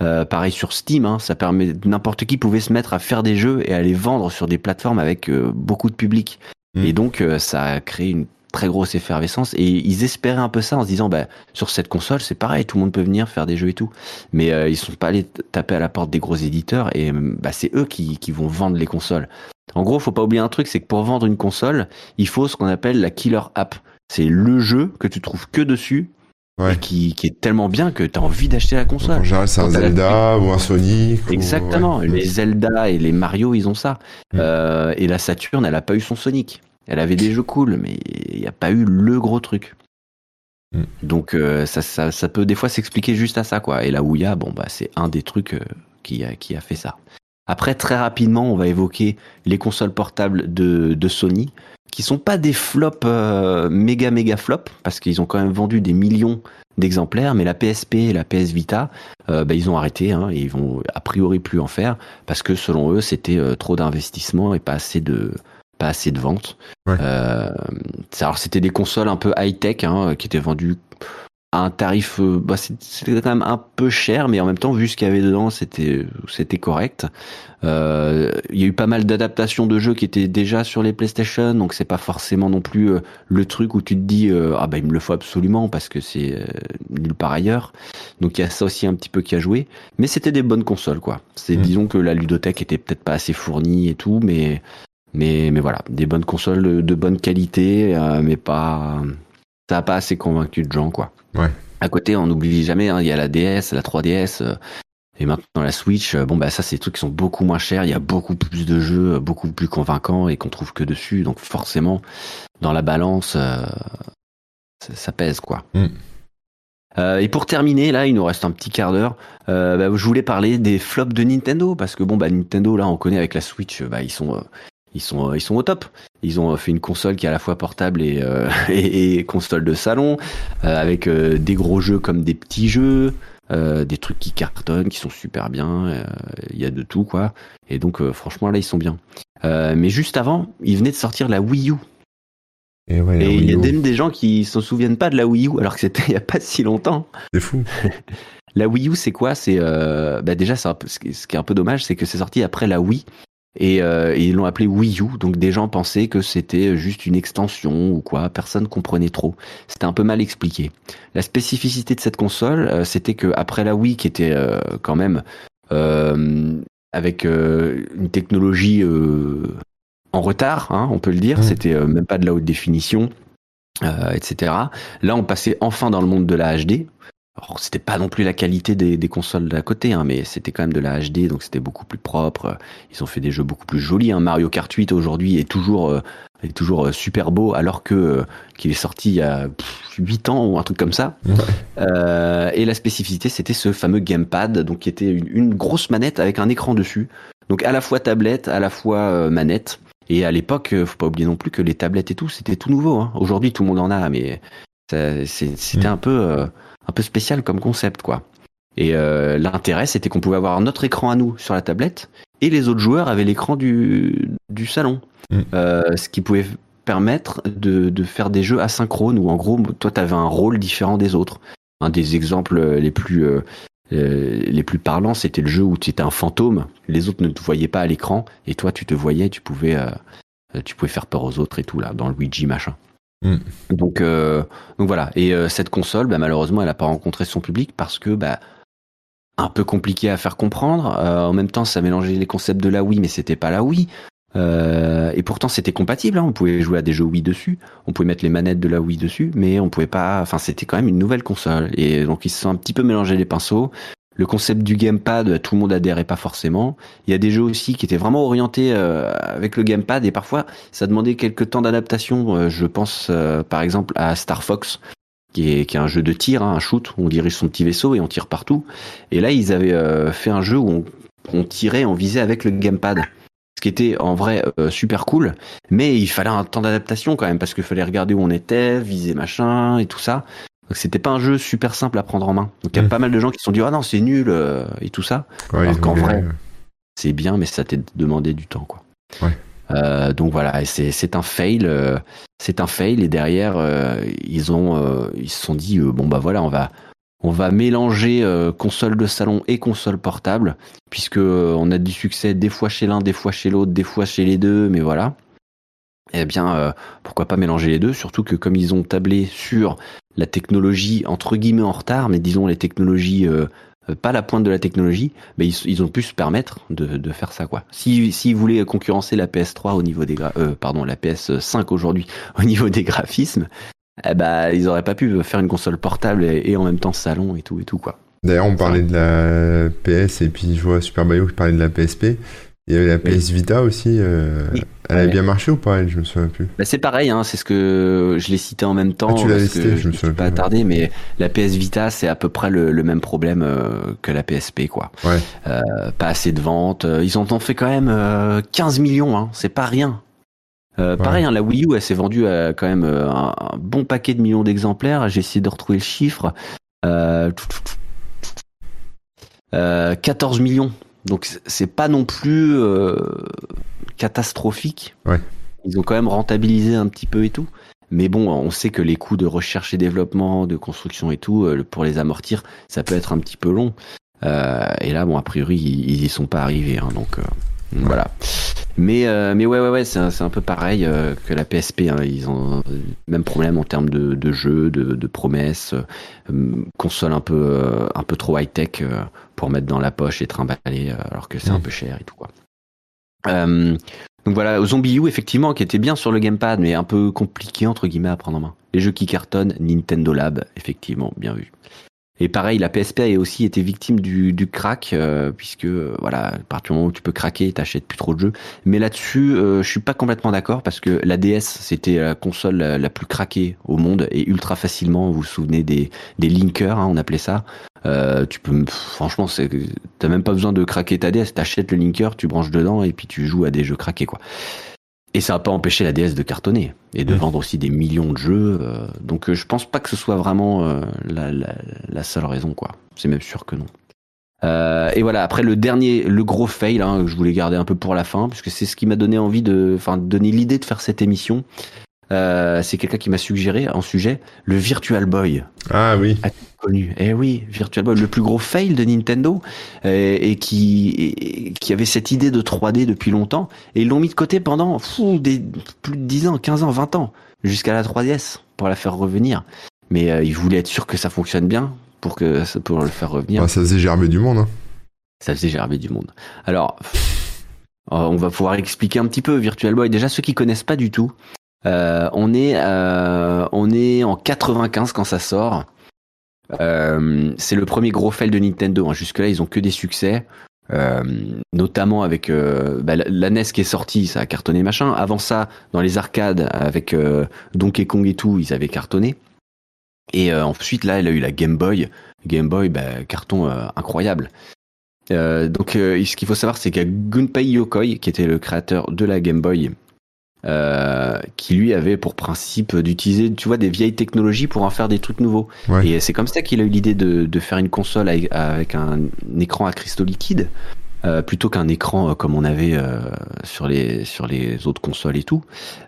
Euh, pareil sur Steam, hein, ça permet n'importe qui pouvait se mettre à faire des jeux et à les vendre sur des plateformes avec beaucoup de public. Mm. Et donc ça a créé une très grosse effervescence et ils espéraient un peu ça en se disant bah sur cette console c'est pareil tout le monde peut venir faire des jeux et tout mais euh, ils sont pas allés taper à la porte des gros éditeurs et bah c'est eux qui, qui vont vendre les consoles en gros faut pas oublier un truc c'est que pour vendre une console il faut ce qu'on appelle la killer app c'est le jeu que tu trouves que dessus Et qui, qui, est tellement bien que tu as envie d'acheter la console. En général, c'est un Zelda ou un Sonic. Exactement. Les Zelda et les Mario, ils ont ça. Mm. Euh, et la Saturn, elle a pas eu son Sonic. Elle avait des jeux cool, mais il n'y a pas eu le gros truc. Mm. Donc euh, ça, ça, ça, peut des fois s'expliquer juste à ça, quoi. Et la Ouya, bon, bah, c'est un des trucs euh, qui, a, qui a fait ça. Après, très rapidement, on va évoquer les consoles portables de, de Sony, qui sont pas des flops euh, méga méga flops, parce qu'ils ont quand même vendu des millions d'exemplaires, mais la PSP et la PS Vita, bah, ils ont arrêté, hein, et ils vont a priori plus en faire, parce que selon eux, c'était trop d'investissement et pas assez de, pas assez de ventes. Euh, alors c'était des consoles un peu high tech hein, qui étaient vendues à un tarif, euh, bah, c'était quand même un peu cher, mais en même temps vu ce qu'il y avait dedans, c'était c'était correct. Euh, il y a eu pas mal d'adaptations de jeux qui étaient déjà sur les PlayStation, donc c'est pas forcément non plus le truc où tu te dis ah bah il me le faut absolument parce que c'est nulle part ailleurs. Donc il y a ça aussi un petit peu qui a joué, mais c'était des bonnes consoles quoi. C'est mmh. disons que la ludothèque était peut-être pas assez fournie et tout, mais mais, mais voilà, des bonnes consoles de, bonne qualité, euh, mais pas. Ça n'a pas assez convaincu de gens, quoi. Ouais. À côté, on n'oublie jamais, hein, il y a la DS, la 3DS, euh, et maintenant la Switch. Euh, bon, bah ça, c'est des trucs qui sont beaucoup moins chers. Il y a beaucoup plus de jeux, beaucoup plus convaincants et qu'on trouve que dessus. Donc forcément, dans la balance, ça, pèse, quoi. Mm. et pour terminer, là, il nous reste un petit quart d'heure. Bah, je voulais parler des flops de Nintendo parce que bon, bah Nintendo, là, on connaît avec la Switch, bah ils sont ils sont, ils sont au top. Ils ont fait une console qui est à la fois portable et, euh, [laughs] et, console de salon, euh, avec euh, des gros jeux comme des petits jeux, des trucs qui cartonnent, qui sont super bien. Il y a de tout, quoi. Et donc, franchement, là, ils sont bien. mais juste avant, ils venaient de sortir la Wii U. Et il y a même des gens qui se souviennent pas de la Wii U, alors que c'était il y a pas si longtemps. C'est fou. [laughs] la Wii U, c'est quoi? C'est bah déjà, ce qui est un peu dommage, c'est que c'est sorti après la Wii. Euh, et, ils l'ont appelé Wii U. Donc des gens pensaient que c'était juste une extension ou quoi. Personne comprenait trop. C'était un peu mal expliqué. La spécificité de cette console, euh, c'était que après la Wii, qui était euh, quand même avec une technologie en retard, hein, on peut le dire. Mmh. C'était même pas de la haute définition. etc. Là, on passait enfin dans le monde de la HD, alors, c'était pas non plus la qualité des, des consoles d'à côté, hein, mais c'était quand même de la HD, donc c'était beaucoup plus propre. Ils ont fait des jeux beaucoup plus jolis. Hein. Mario Kart 8 aujourd'hui est toujours, euh, est toujours euh, super beau, alors que euh, qu'il est sorti il y a 8 ans ou un truc comme ça. Euh, et la spécificité, c'était ce fameux gamepad, donc qui était une, une, grosse manette avec un écran dessus. Donc à la fois tablette, à la fois manette. Et à l'époque, faut pas oublier non plus que les tablettes et tout, c'était tout nouveau. Hein. Aujourd'hui, tout le monde en a, mais c'était mm. un peu un peu spécial comme concept, quoi. Et euh, l'intérêt, c'était qu'on pouvait avoir notre écran à nous sur la tablette et les autres joueurs avaient l'écran du, du salon. Mm. Euh, ce qui pouvait permettre de, de, faire des jeux asynchrones où en gros, toi, tu avais un rôle différent des autres. Un des exemples les plus, euh, les plus parlants, c'était le jeu où tu étais un fantôme, les autres ne te voyaient pas à l'écran et toi, tu te voyais, tu pouvais, tu pouvais faire peur aux autres et tout, là, dans le Luigi machin. Mm. Donc, euh, donc voilà. Et euh, cette console, bah, malheureusement, elle n'a pas rencontré son public parce que bah, un peu compliqué à faire comprendre. Euh, en même temps, ça mélangeait les concepts de la Wii, mais c'était pas la Wii. Et pourtant c'était compatible, hein. on pouvait jouer à des jeux Wii dessus, on pouvait mettre les manettes de la Wii dessus, mais on pouvait pas. Enfin, c'était quand même une nouvelle console, et donc ils se sont un petit peu mélangés les pinceaux. Le concept du gamepad, tout le monde adhérait pas forcément. Il y a des jeux aussi qui étaient vraiment orientés euh, avec le gamepad, et parfois ça demandait quelques temps d'adaptation. Euh, je pense par exemple à Star Fox, qui est, qui est un jeu de tir, hein, un shoot, où on dirige son petit vaisseau et on tire partout. Et là, ils avaient fait un jeu où on, on tirait, on visait avec le gamepad ce qui était en vrai euh, super cool, mais il fallait un temps d'adaptation quand même parce qu'il fallait regarder où on était, viser machin et tout ça. Donc c'était pas un jeu super simple à prendre en main. Donc il y a mm. pas mal de gens qui se sont dit ah non c'est nul euh, et tout ça. alors qu'en vrai c'est bien mais ça t'a demandé du temps quoi. Ouais. Euh, donc voilà, c'est c'est un fail, euh, c'est un fail et derrière ils ont ils se sont dit bon bah voilà on va on va mélanger euh, console de salon et console portable, puisque on a du succès des fois chez l'un, des fois chez l'autre, des fois chez les deux, mais voilà. Eh bien, euh, pourquoi pas mélanger les deux Surtout que comme ils ont tablé sur la technologie entre guillemets en retard, mais disons les technologies pas la pointe de la technologie, mais ils, ont pu se permettre de, faire ça quoi. S'ils si, voulaient concurrencer la PS3 au niveau des pardon la PS5 aujourd'hui [laughs] au niveau des graphismes, eh ben, ils auraient pas pu faire une console portable et, en même temps salon et tout et tout quoi. D'ailleurs, on parlait de la PS et puis je vois Super Mario qui parlait de la PSP. Il y avait la PS Vita aussi. Euh, elle a bien marché ou pas elle Je me souviens plus. Bah, c'est pareil, hein, c'est ce que je l'ai cité en même temps. Ah, tu l'as cité, je me souviens pas attardé, mais la PS Vita c'est à peu près le, même problème euh, que la PSP quoi. Ouais. Euh, pas assez de ventes. Ils en ont fait quand même 15 millions, hein, c'est pas rien. Euh, pareil, hein, la Wii U, elle s'est vendue à quand même un, bon paquet de millions d'exemplaires. J'ai essayé de retrouver le chiffre. Euh, 14 euh, millions. Donc c'est pas non plus catastrophique. Ouais. Ils ont quand même rentabilisé un petit peu et tout. Mais bon, on sait que les coûts de recherche et développement, de construction et tout, pour les amortir, ça peut être un petit peu long. et là, bon, a priori, ils, y sont pas arrivés. Hein, donc voilà. Mais euh, mais ouais ouais ouais c'est un, un, peu pareil euh, que la PSP. Hein. ils ont le même problème en termes de, de jeux, de, de promesses, euh, console un peu un peu trop high tech pour mettre dans la poche et trimballer alors que c'est un peu cher et tout quoi. donc voilà, Zombie U effectivement qui était bien sur le gamepad mais un peu compliqué entre guillemets à prendre en main. Les jeux qui cartonnent, Nintendo Lab effectivement bien vu. Et pareil, la PSP a aussi été victime du, du crack, euh, puisque voilà, à partir du moment où tu peux craquer, t'achètes plus trop de jeux. Mais là-dessus, euh, je suis pas complètement d'accord parce que la DS c'était la console la, plus craquée au monde et ultra facilement. Vous vous souvenez des des linkers, hein, on appelait ça. Euh, tu peux, franchement, t'as même pas besoin de craquer ta DS. T'achètes le linker, tu branches dedans et puis tu joues à des jeux craqués quoi. Et ça n'a pas empêché la DS de cartonner et de mmh. vendre aussi des millions de jeux. Euh, donc euh, je pense pas que ce soit vraiment euh, la, la, la, seule raison, quoi. C'est même sûr que non. Euh, et voilà, après le dernier, le gros fail, hein, que je voulais garder un peu pour la fin, puisque c'est ce qui m'a donné envie de, enfin, donner l'idée de faire cette émission. Euh, c'est quelqu'un qui m'a suggéré en sujet le Virtual Boy. Ah oui. Connu? Eh oui, Virtual Boy, le plus gros fail de Nintendo et, qui qui avait cette idée de 3D depuis longtemps et ils l'ont mis de côté pendant fou, des plus de 10 ans, 15 ans, 20 ans jusqu'à la 3DS pour la faire revenir. Mais euh, ils voulaient être sûrs que ça fonctionne bien pour que pour le faire revenir. Ah, ça faisait gerber du monde. Hein. Ça faisait gerber du monde. Alors on va pouvoir expliquer un petit peu Virtual Boy. Déjà ceux qui connaissent pas du tout, euh, on est euh, on est en 95 quand ça sort. Euh, c'est le premier gros fail de Nintendo. Hein. Jusque-là, ils ont que des succès. notamment avec bah, la NES qui est sortie, ça a cartonné machin. Avant ça, dans les arcades avec Donkey Kong et tout, ils avaient cartonné. Et ensuite là, elle a eu la Game Boy. Game Boy, bah, carton incroyable. donc, ce qu'il faut savoir, c'est qu'il y a Gunpei Yokoi, qui était le créateur de la Game Boy, euh, qui lui avait pour principe d'utiliser, tu vois, des vieilles technologies pour en faire des trucs nouveaux. Et c'est comme ça qu'il a eu l'idée de, de, faire une console avec, un, écran à cristaux liquides. Euh, plutôt qu'un écran euh, comme on avait euh, sur les sur les autres consoles et tout,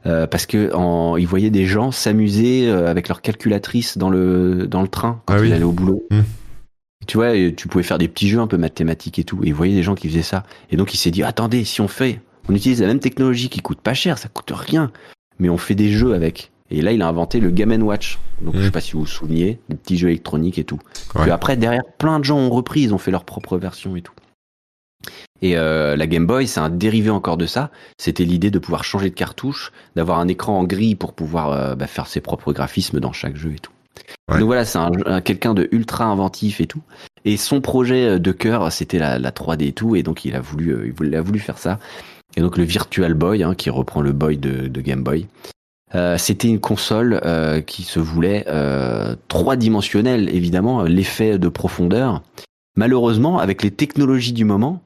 euh, parce que en, des gens s'amuser avec leur calculatrice dans le dans le train quand ah ils allaient au boulot. Hmm. Tu vois, tu pouvais faire des petits jeux un peu mathématiques et tout, et il voyait des gens qui faisaient ça. Et donc il s'est dit attendez, si on fait on utilise la même technologie qui coûte pas cher, ça coûte rien, mais on fait des jeux avec. Et là, il a inventé le Game Watch. Donc, je sais mmh. pas si vous vous souveniez, des petits jeux électroniques et tout. après, derrière, plein de gens ont repris, ils ont fait leur propre version et tout. Et euh, la Game Boy, c'est un dérivé encore de ça. C'était l'idée de pouvoir changer de cartouche, d'avoir un écran en gris pour pouvoir euh, bah, faire ses propres graphismes dans chaque jeu et tout. Ouais. Donc voilà, c'est un, un- quelqu'un de ultra inventif et tout. Et son projet euh, de cœur, c'était la, la 3D et tout. Et donc il a voulu, euh, il a voulu faire ça. Et donc le Virtual Boy, hein, qui reprend le Boy de, de Game Boy, euh, c'était une console euh, qui se voulait euh, trois dimensionnelle, évidemment, l'effet de profondeur. Malheureusement, avec les technologies du moment,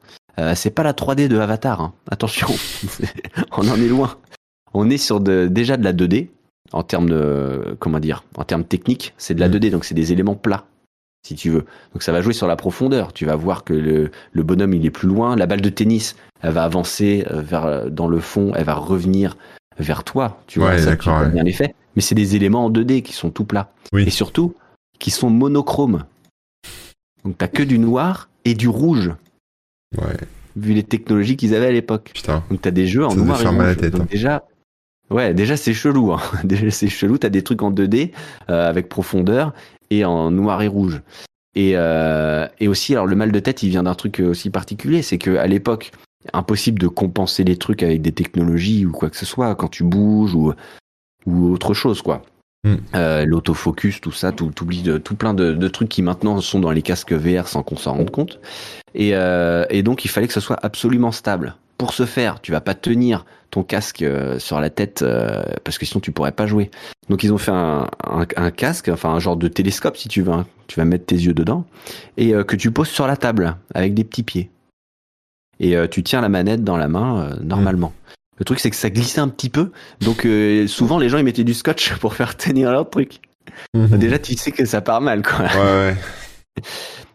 c'est pas la 3D de Avatar. hein. Attention, [laughs] on en est loin. On est sur de, déjà de la 2D en termes de comment dire, en termes techniques, c'est de la Mhm. 2D, donc c'est des éléments plats, si tu veux. Donc ça va jouer sur la profondeur. Tu vas voir que le, le bonhomme il est plus loin. La balle de tennis, elle va avancer euh, vers dans le fond, elle va revenir vers toi. Tu vois, Ouais, ça, tu ouais. bien l'effet. Mais c'est des éléments en 2D qui sont tout plats Oui. et surtout qui sont monochromes. Donc t'as que du noir et du rouge Ouais, vu les technologies qu'ils avaient à l'époque. putain. Donc t'as des jeux en Ça noir et la rouge. tête, Donc hein. déjà, ouais, déjà c'est chelou. Hein. [laughs] Déjà c'est chelou. T'as des trucs en 2D euh, avec profondeur et en noir et rouge. Et, euh, et aussi, alors le mal de tête, il vient d'un truc aussi particulier, c'est que à l'époque, impossible de compenser les trucs avec des technologies ou quoi que ce soit quand tu bouges ou ou autre chose quoi. Mm. Euh, L'autofocus, tout ça, tout, de, tout plein de, de trucs qui maintenant sont dans les casques VR sans qu'on s'en rende compte. Et, euh, et donc il fallait que ce soit absolument stable. Pour ce faire, tu vas pas tenir ton casque euh, sur la tête euh, parce que sinon tu pourrais pas jouer. Donc ils ont fait un, un, un casque, enfin un genre de télescope si tu veux. hein. Tu vas mettre tes yeux dedans et euh, que tu poses sur la table avec des petits pieds. Et euh, tu tiens la manette dans la main normalement. Le truc c'est que ça glissait un petit peu, donc souvent les gens ils mettaient du scotch [laughs] pour faire tenir leur truc. Mhm. Déjà tu sais que ça part mal quoi. Ouais, ouais. [laughs]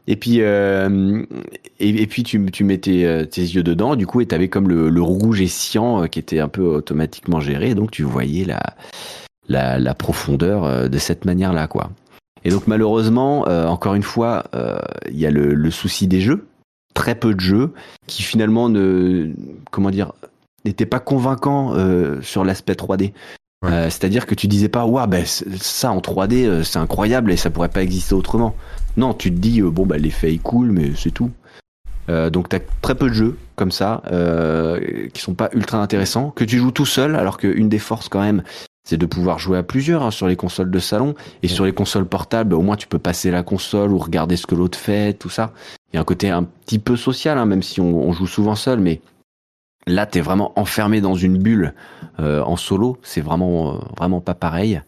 Et puis, euh, et, puis tu, tu mettais euh, tes yeux dedans, du coup, et t'avais comme le, rouge et cyan euh, qui était un peu automatiquement géré, donc tu voyais la, la, la profondeur de cette manière-là, quoi. Et donc malheureusement, encore une fois, il y a le, le souci des jeux, très peu de jeux qui finalement ne, comment dire, n'étaient pas convaincants sur l'aspect 3D. Ouais. Euh, C'est-à-dire que tu disais pas, waouh, ben, ça en 3D, euh, c'est incroyable et ça pourrait pas exister autrement. Non, tu te dis, euh, bon, bah, l'effet est cool, mais c'est tout. Euh, donc, t'as très peu de jeux comme ça, euh, qui sont pas ultra intéressants, que tu joues tout seul, alors qu'une des forces, quand même, c'est de pouvoir jouer à plusieurs hein, sur les consoles de salon. Et sur les consoles portables, au moins, tu peux passer la console ou regarder ce que l'autre fait, tout ça. Il y a un côté un petit peu social, hein, même si on, on joue souvent seul, mais là, t'es vraiment enfermé dans une bulle euh, en solo. C'est vraiment, euh, vraiment pas pareil.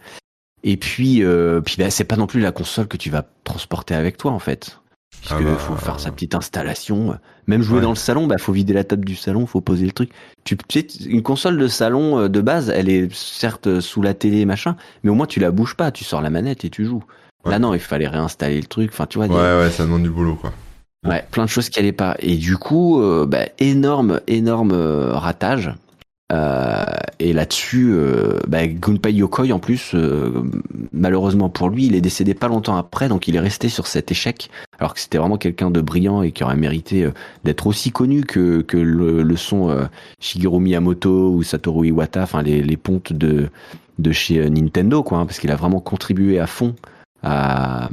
Et puis, euh, puis bah, c'est pas non plus la console que tu vas transporter avec toi en fait. Puisque Ah bah, faut faire sa petite installation. Même jouer Ouais. dans le salon, bah faut vider la table du salon, faut poser le truc. Tu, sais, une console de salon euh, de base, elle est certes sous la télé machin, mais au moins tu la bouges pas, tu sors la manette et tu joues. Ouais. Là non, il fallait réinstaller le truc. Enfin tu vois, Ouais, ouais, ça demande du boulot, quoi. Ouais, plein de choses qui allaient pas. Et du coup, euh, bah, énorme, énorme euh, ratage. Euh, et là-dessus, euh, bah, Gunpei Yokoi, en plus, euh, malheureusement pour lui, il est décédé pas longtemps après, donc il est resté sur cet échec, alors que c'était vraiment quelqu'un de brillant et qui aurait mérité euh, d'être aussi connu que, que le, le sont euh, Shigeru Miyamoto ou Satoru Iwata, enfin les, les pontes de, de chez Nintendo, quoi, hein, parce qu'il a vraiment contribué à fond à,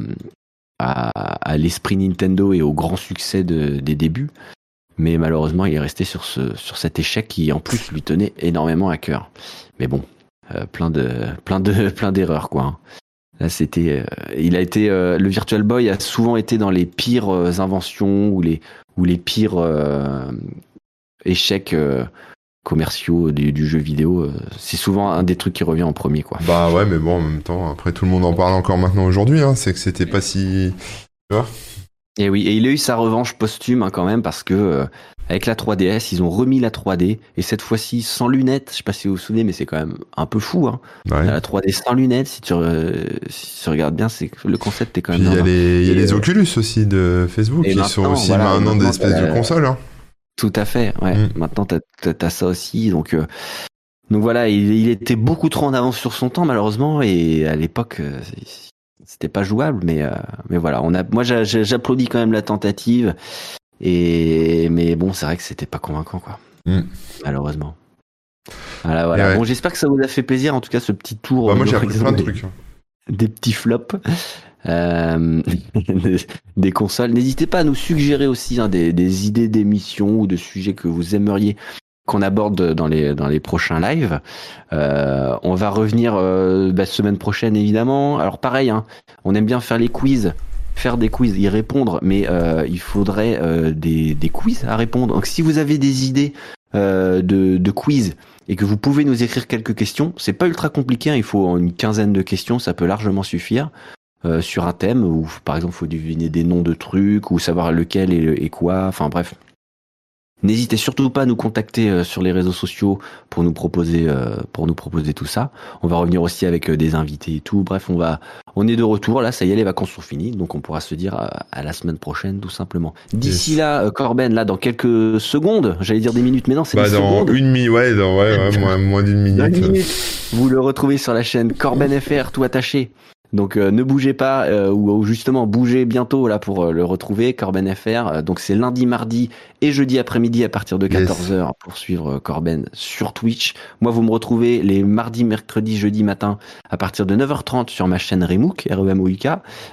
à, l'esprit Nintendo et au grand succès de- des débuts. Mais malheureusement, il est resté sur, ce, sur cet échec qui, en plus, lui tenait énormément à cœur. Mais bon, euh, plein de plein de [laughs] plein d'erreurs quoi. hein. Là, c'était, euh, il a été, euh, le Virtual Boy a souvent été dans les pires inventions ou les ou les pires échecs commerciaux du, du jeu vidéo. euh, C'est souvent un des trucs qui revient en premier quoi. Bah ouais, mais bon, en même temps, après, tout le monde en parle encore maintenant aujourd'hui, hein. C'est que c'était pas si. Et oui, et il a eu sa revanche posthume hein, quand même parce que euh, avec la 3DS, ils ont remis la 3D et cette fois-ci sans lunettes. Je sais pas si vous vous souvenez, mais c'est quand même un peu fou. Hein. Ouais. La 3D sans lunettes, si tu, euh, si tu regardes bien, c'est le concept est quand même. il y a les, il y a Et, les euh, Oculus aussi de Facebook qui sont aussi voilà, maintenant des espèces de consoles. Hein. Tout à fait. Ouais. Mm. Maintenant, t'as as, ça aussi. Donc, euh, donc voilà, il, il était beaucoup trop en avance sur son temps malheureusement et à l'époque. euh, c'était pas jouable, mais euh, mais voilà, on a, moi j'a- j'a- j'applaudis quand même la tentative, et mais bon, c'est vrai que c'était pas convaincant quoi, Mm. malheureusement. Voilà, voilà. Ouais. Bon, j'espère que ça vous a fait plaisir en tout cas ce petit tour. Bah, moi, j'ai appris plein de des- trucs. hein. des petits flops. Euh, [laughs] des consoles. N'hésitez pas à nous suggérer aussi hein, des, idées d'émissions ou de sujets que vous aimeriez qu'on aborde dans les dans les prochains lives. Euh, on va revenir euh, bah, semaine prochaine évidemment. Alors pareil, hein, on aime bien faire les quiz, faire des quiz, y répondre, mais il faudrait des, des quiz à répondre. Donc si vous avez des idées de, de quiz et que vous pouvez nous écrire quelques questions, c'est pas ultra compliqué. Hein, il faut une quinzaine de questions, ça peut largement suffire. Euh, sur un thème où par exemple il faut deviner des noms de trucs ou savoir lequel et, et quoi enfin bref N'hésitez surtout pas à nous contacter euh, sur les réseaux sociaux pour nous proposer euh, pour nous proposer tout ça. On va revenir aussi avec des invités et tout. Bref, on va on est de retour là, ça y est, les vacances sont finies, donc on pourra se dire à, à la semaine prochaine tout simplement. D'ici Yes. là, Corben, là dans quelques secondes, j'allais dire des minutes, mais non, c'est Bah, des dans secondes. une minute, ouais, dans, ouais, ouais, moins, moins d'une minute. minute, vous le retrouvez sur la chaîne Corben FR, tout attaché. Donc euh, ne bougez pas, euh, ou, ou justement bougez bientôt là pour euh, le retrouver, Corben FR. Donc c'est lundi, mardi et jeudi après-midi à partir de Yes. 14h pour suivre Corben sur Twitch. Moi vous me retrouvez les mardis, mercredis, jeudi matin à partir de 9h30 sur ma chaîne Remook, R-E-M-O-U-K.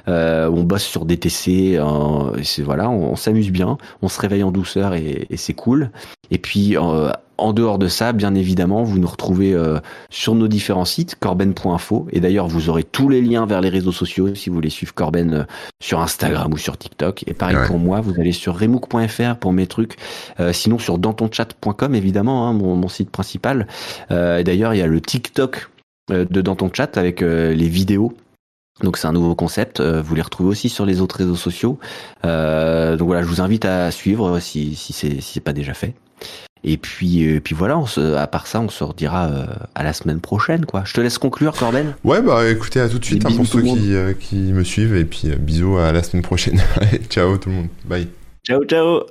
Euh, on bosse sur DTC, euh, et c'est voilà, on, on s'amuse bien, on se réveille en douceur et, et c'est cool. Et puis euh, en dehors de ça, bien évidemment, vous nous retrouvez euh, sur nos différents sites, corben.info. Et d'ailleurs, vous aurez tous les liens vers les réseaux sociaux si vous voulez suivre Corben euh, sur Instagram ou sur TikTok. Et pareil Ouais. pour moi, vous allez sur remook.fr pour mes trucs. Euh, sinon, sur dantonchat.com, évidemment, hein, mon, mon site principal. Euh, et d'ailleurs, il y a le TikTok euh, de Dans ton chat avec euh, les vidéos. Donc c'est un nouveau concept. Euh, vous les retrouvez aussi sur les autres réseaux sociaux. Euh, donc voilà, je vous invite à suivre si si c'est si c'est pas déjà fait. Et puis euh, puis voilà, on se, à part ça, on se redira euh, à la semaine prochaine quoi. Je te laisse conclure, Corben. Ouais, bah écoutez, à tout de suite hein, pour ceux qui, euh, qui me suivent et puis euh, bisous à la semaine prochaine. [laughs] Allez, ciao tout le monde. Bye. Ciao ciao.